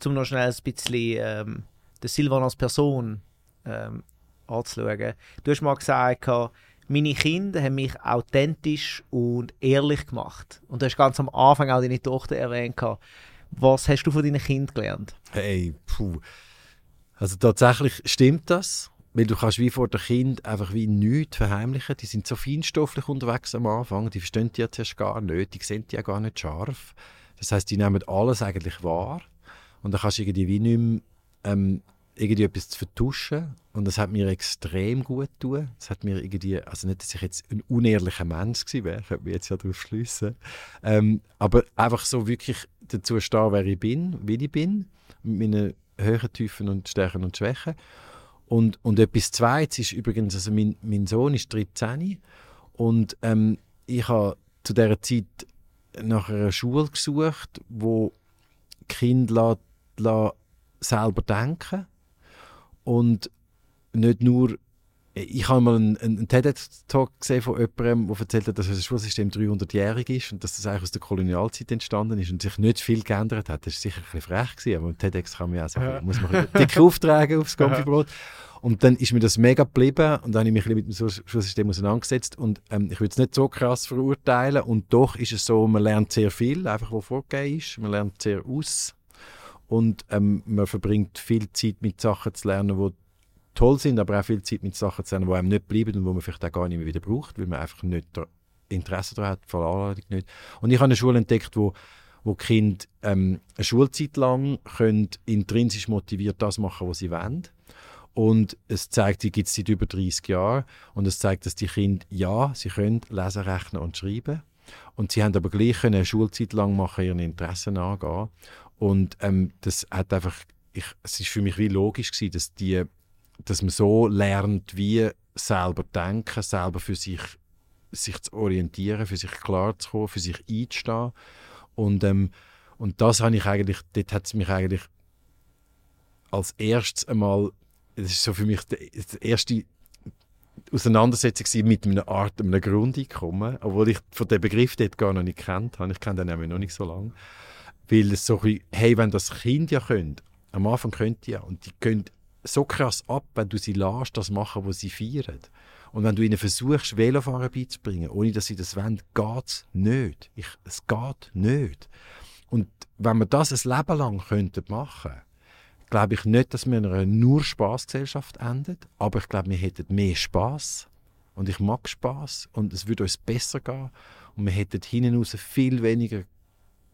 zum noch schnell ein bisschen ähm, den Silvan als Person ähm, anzuschauen. Du hast mal gesagt, meine Kinder haben mich authentisch und ehrlich gemacht. Und du hast ganz am Anfang auch deine Tochter erwähnt. Was hast du von deinen Kindern gelernt? Hey, puh. Also tatsächlich stimmt das, weil du kannst wie vor dem Kind einfach wie nichts verheimlichen. Die sind so feinstofflich unterwegs am Anfang, die verstehen die ja zuerst gar nicht, die sehen die ja gar nicht scharf. Das heißt, die nehmen alles eigentlich wahr und dann kannst du irgendwie wie nicht mehr, ähm, irgendwie etwas zu vertuschen und das hat mir extrem gut getan. Das hat mir irgendwie, also nicht, dass ich jetzt ein unehrlicher Mensch gewesen wäre, könnte mich jetzt ja darauf schliessen, ähm, aber einfach so wirklich dazu stehen, wer ich bin, wie ich bin, mit meinen Höhen, Tiefen und Stärken und Schwächen. Und, und etwas Zweites ist übrigens, also mein, mein Sohn ist 13 und ähm, ich habe zu dieser Zeit nach einer Schule gesucht, wo Kinder la, la selber denken und nicht nur ich habe mal einen, einen TED-Talk gesehen von jemandem, der erzählt hat, dass das Schulsystem 300-jährig ist und dass das eigentlich aus der Kolonialzeit entstanden ist und sich nicht viel geändert hat. Das war sicher ein bisschen frech, gewesen, aber mit TEDx kann man ja auch so, Ja. muss man dick auftragen aufs Konfibrot. Und dann ist mir das mega geblieben und dann habe ich mich ein bisschen mit dem Schulsystem auseinandergesetzt und ähm, ich würde es nicht so krass verurteilen und doch ist es so, man lernt sehr viel, einfach was vorgegeben ist, man lernt sehr aus und ähm, man verbringt viel Zeit mit Sachen zu lernen, die toll sind, aber auch viel Zeit mit Sachen zu lernen, die einem nicht bleiben und wo man vielleicht auch gar nicht mehr wieder braucht, weil man einfach nicht Interesse daran hat, vor Anladung nicht. Und ich habe eine Schule entdeckt, wo wo die Kinder ähm, eine Schulzeit lang können intrinsisch motiviert das machen, was sie wollen. Und es zeigt, die gibt es seit über 30 Jahren. Und es zeigt, dass die Kinder, ja, sie können lesen, rechnen und schreiben. Und sie haben aber gleich eine Schulzeit lang machen, ihren Interessen nachgehen. Und ähm, das hat einfach, ich, es ist für mich wie logisch gewesen, dass die, dass man so lernt, wie selber denken, selber für sich, sich zu orientieren, für sich klar zu kommen, für sich einzustehen. Und, ähm, und das habe ich eigentlich, dort hat es mich eigentlich als erstes einmal, das ist so für mich die, erste Auseinandersetzung mit einer Art, einem Grundeinkommen, obwohl ich von dem Begriff dort gar noch nicht kennt habe. Ich kenne den nämlich noch nicht so lange. Weil es so ein hey, wenn das Kind ja könnt, am Anfang könnt die ja, und die können so krass ab, wenn du sie lässt, das machen, was sie feiern. Und wenn du ihnen versuchst, Velofahren beizubringen, ohne dass sie das wollen, geht es nicht. Ich, es geht nicht. Und wenn wir das ein Leben lang könnten machen glaube ich nicht, dass wir in einer nur Spaßgesellschaft endet, aber ich glaube, wir hätten mehr Spaß und ich mag Spaß und es würde uns besser gehen und wir hätten hinten raus viel weniger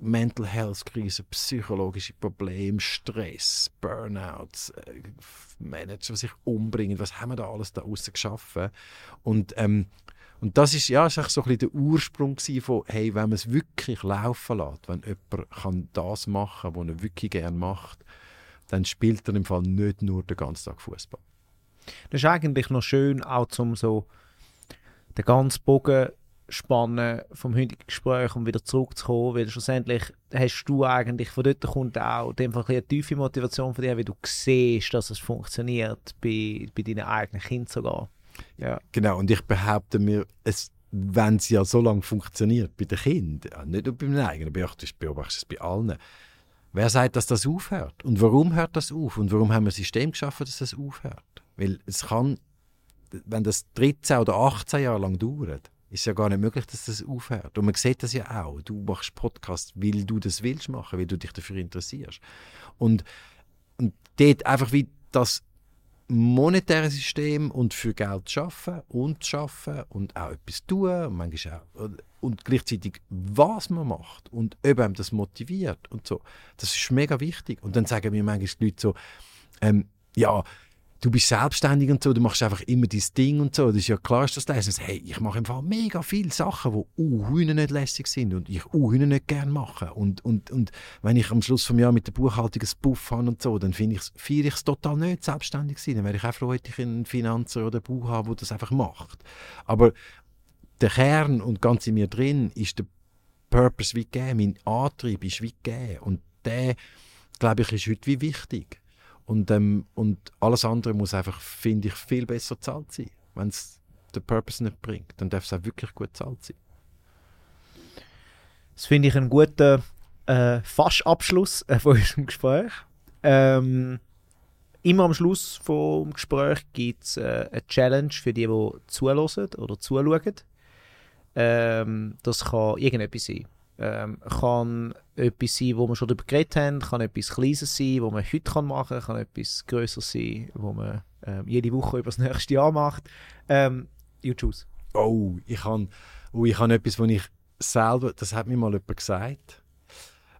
Mental Health Krise, psychologische Probleme, Stress, Burnouts, äh, Manager, die sich umbringen, was haben wir da alles da außen geschaffen? Und, ähm, und das ist ja ist so ein bisschen der Ursprung von, hey, wenn man es wirklich laufen lässt, wenn jemand kann das machen kann, was er wirklich gerne macht, dann spielt er im Fall nicht nur den ganzen Tag Fußball. Das ist eigentlich noch schön, auch zum so den ganzen Bogen spannen vom heutigen Gespräch, um wieder zurückzukommen, weil schlussendlich hast du eigentlich, von dort kommt auch einfach eine tiefe Motivation von dir, wie du siehst, dass es funktioniert, bei, bei deinen eigenen Kindern sogar. Ja. Genau, und ich behaupte mir, es, wenn es ja so lange funktioniert bei den Kindern, nicht nur bei meinen eigenen, beobachtest du es bei allen, wer sagt, dass das aufhört? Und warum hört das auf? Und warum haben wir ein System geschaffen, dass das aufhört? Weil es kann, wenn das 13 oder 18 Jahre lang dauert, ist ja gar nicht möglich, dass das aufhört. Und man sieht das ja auch. Du machst Podcast, weil du das willst machen, weil du dich dafür interessierst. Und, und dort einfach wie das monetäre System und für Geld schaffen und schaffen und auch etwas tun und auch, und gleichzeitig was man macht und ob einem das motiviert und so das ist mega wichtig und dann sagen mir manchmal die Leute so ähm, ja du bist selbstständig und so, du machst einfach immer dein Ding und so. Das ist ja klar, dass das ist. Hey, ich mache im Fall mega viele Sachen, die uh, nicht lässig sind und ich uh, nicht gerne mache. Und, und, und wenn ich am Schluss des Jahres mit der Buchhaltung ein Buff habe und so, dann finde ich feiere ich es total nicht, selbstständig sein. Dann wäre ich auch froh, hätte ich einen Finanzer oder einen Buch haben, der das einfach macht. Aber der Kern und ganz in mir drin ist der Purpose wie gegeben, mein Antrieb ist wie gegeben. Und der, glaube ich, ist heute wie wichtig. Und, ähm, und alles andere muss einfach, finde ich, viel besser bezahlt sein. Wenn es den Purpose nicht bringt, dann darf es auch wirklich gut bezahlt sein. Das finde ich einen guten äh, Fast-Abschluss äh, von (laughs) unserem Gespräch. Ähm, immer am Schluss des Gesprächs gibt es äh, eine Challenge für die, die zuhören oder zuschauen. Ähm, das kann irgendetwas sein. Ähm, kann etwas sein, wo wir schon darüber geredet haben, kann etwas Kleines sein, wo man heute machen kann, kann etwas Größeres sein, wo man ähm, jede Woche (laughs) über das nächste Jahr macht. Ähm, you choose. Oh, ich habe oh, hab etwas, wo ich selber, das hat mir mal jemand gesagt,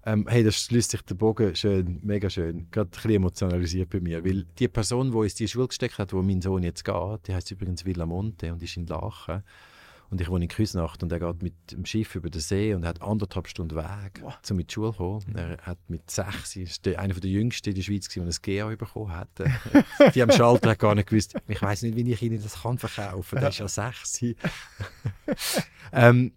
ähm, hey, das schließt sich der Bogen schön, mega schön, gerade ein bisschen emotionalisiert bei mir, weil die Person, die uns die Schule gesteckt hat, wo mein Sohn jetzt geht, die heißt übrigens Villa Monte und ist in Lachen und ich wohne in Küsnacht und er geht mit dem Schiff über den See und hat anderthalb Stunden Weg, wow. um in die Schule zu kommen. Mhm. Er hat mit sechs, ist der, einer der Jüngsten in der Schweiz, der ein GA bekommen hat. (laughs) die am Schalter hat gar nicht gewusst, ich weiß nicht, wie ich ihnen das kann verkaufen kann. Der ist ja sechs. (laughs) ähm,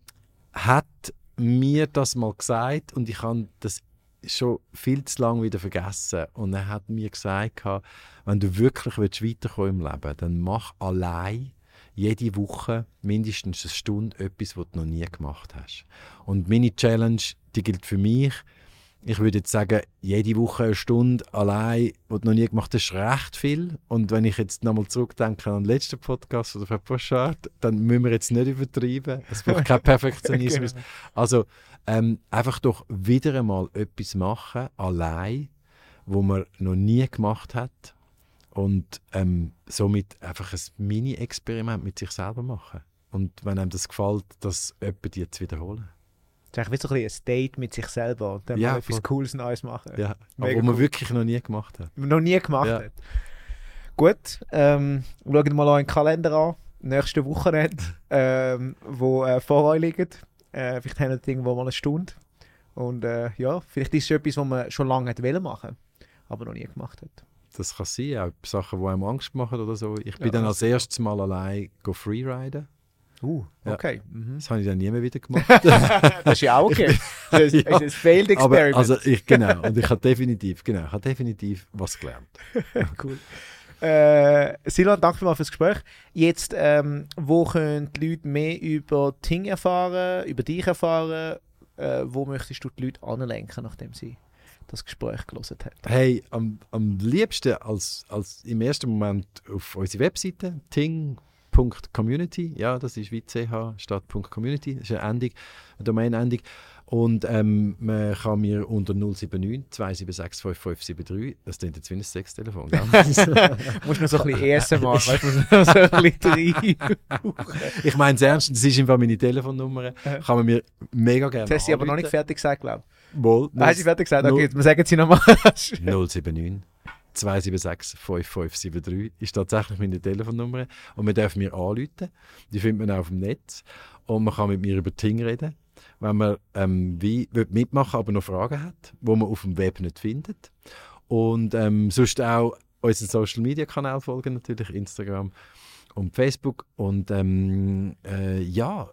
hat mir das mal gesagt und ich habe das schon viel zu lange wieder vergessen. Und er hat mir gesagt, wenn du wirklich weiterkommen im Leben, dann mach allein jede Woche mindestens eine Stunde etwas, was du noch nie gemacht hast. Und meine Challenge, die gilt für mich. Ich würde jetzt sagen, jede Woche eine Stunde allein, was du noch nie gemacht hast, ist recht viel. Und wenn ich jetzt nochmal zurückdenke an den letzten Podcast oder Frau Poschardt, dann müssen wir jetzt nicht übertreiben. Es braucht kein Perfektionismus. (laughs) genau. Also ähm, einfach doch wieder einmal etwas machen, allein, wo man noch nie gemacht hat und ähm, somit einfach ein Mini-Experiment mit sich selber machen. Und wenn einem das gefällt, das jemand die zu wiederholen. Das ist eigentlich wie so ein, Date mit sich selber und dann ja, mal etwas. Cooles Neues machen. Ja, aber wo man wirklich noch nie gemacht hat. Noch nie gemacht ja. hat. Gut, ähm, schauen mal einen Kalender an. Nächste Wochenende, (laughs) ähm, wo äh, vor euch liegt. Äh, vielleicht haben wir irgendwo mal eine Stunde. Und äh, ja, vielleicht ist es etwas, was man schon lange machen wollte, aber noch nie gemacht hat das kann sein, auch Sachen, die einem Angst machen oder so. Ich bin ja, dann als erstes Mal allein go freeriden. Uh, okay. Ja, mhm. Das habe ich dann nie mehr wieder gemacht. (laughs) das ist ja auch okay. Das ist, (laughs) ja, ein Failed Experiment. Aber, also ich, genau, und ich habe definitiv, genau, ich habe definitiv was gelernt. (laughs) cool. Äh, Silvan, danke mal fürs Gespräch. Jetzt, ähm, wo können die Leute mehr über Ting erfahren, über dich erfahren? Äh, wo möchtest du die Leute anlenken, nachdem sie das Gespräch gelesen hat? Hey, am, am liebsten als, als im ersten Moment auf unsere Webseite ting.community. Ja, das ist wie ch statt .community. Das ist eine Endung, eine Domain-Endung. Und ähm, man kann mir unter 079 276 5573, das klingt jetzt wie ein Sextelefon, gell? (laughs) Musst du so ein bisschen ASMR, weißt du, (laughs) so ein bisschen Ich meine es ernst, das ist einfach meine Telefonnummer, kann man mir mega gerne Das hast du aber noch nicht fertig gesagt, glaube ich. Wohl. Hast du fertig gesagt? Okay, jetzt wir sagen sie nochmal. 079 276 5573 ist tatsächlich meine Telefonnummer und man darf mir anrufen. Die findet man auch auf dem Netz und man kann mit mir über Ting reden, wenn man ähm, wie will mitmachen, aber noch Fragen hat, wo man auf dem Web nicht findet. Und ähm, sonst auch unseren Social Media Kanal folgen natürlich Instagram und Facebook und ähm, äh, ja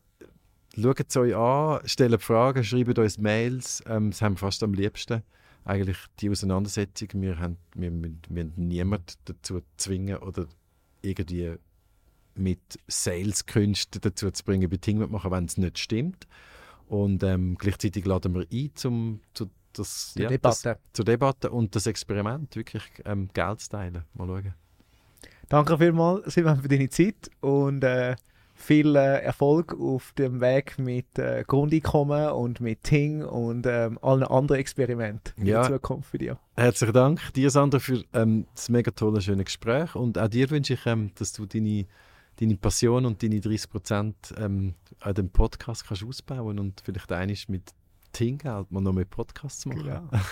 schaut es euch an, stellt Fragen, schreibt uns Mails, ähm, das haben wir fast am liebsten eigentlich die Auseinandersetzung. Wir haben, wir, wir, wir niemanden dazu zwingen oder irgendwie mit Saleskünsten dazu zu bringen, Bedingungen zu machen, wenn es nicht stimmt. Und ähm, gleichzeitig laden wir ein zum, zu, das, Die ja, das, Debatte. zur Debatte und das Experiment wirklich ähm, Geld zu teilen. Mal schauen. Danke vielmals, Simon, für deine Zeit und äh, viel äh, Erfolg auf dem Weg mit äh, Grundeinkommen und mit Ting und ähm, allen anderen Experimenten in Ja. der Zukunft für dich. Herzlichen Dank dir, Sandra, für ähm, das mega tolle, schöne Gespräch. Und auch dir wünsche ich, ähm, dass du deine, deine Passion und deine 30 Prozent ähm, an dem Podcast kannst ausbauen und vielleicht einiges mit Ting-Geld mal noch mehr Podcasts machen.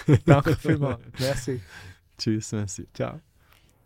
Genau. Danke vielmals. Merci. (laughs) Tschüss, merci. Ciao.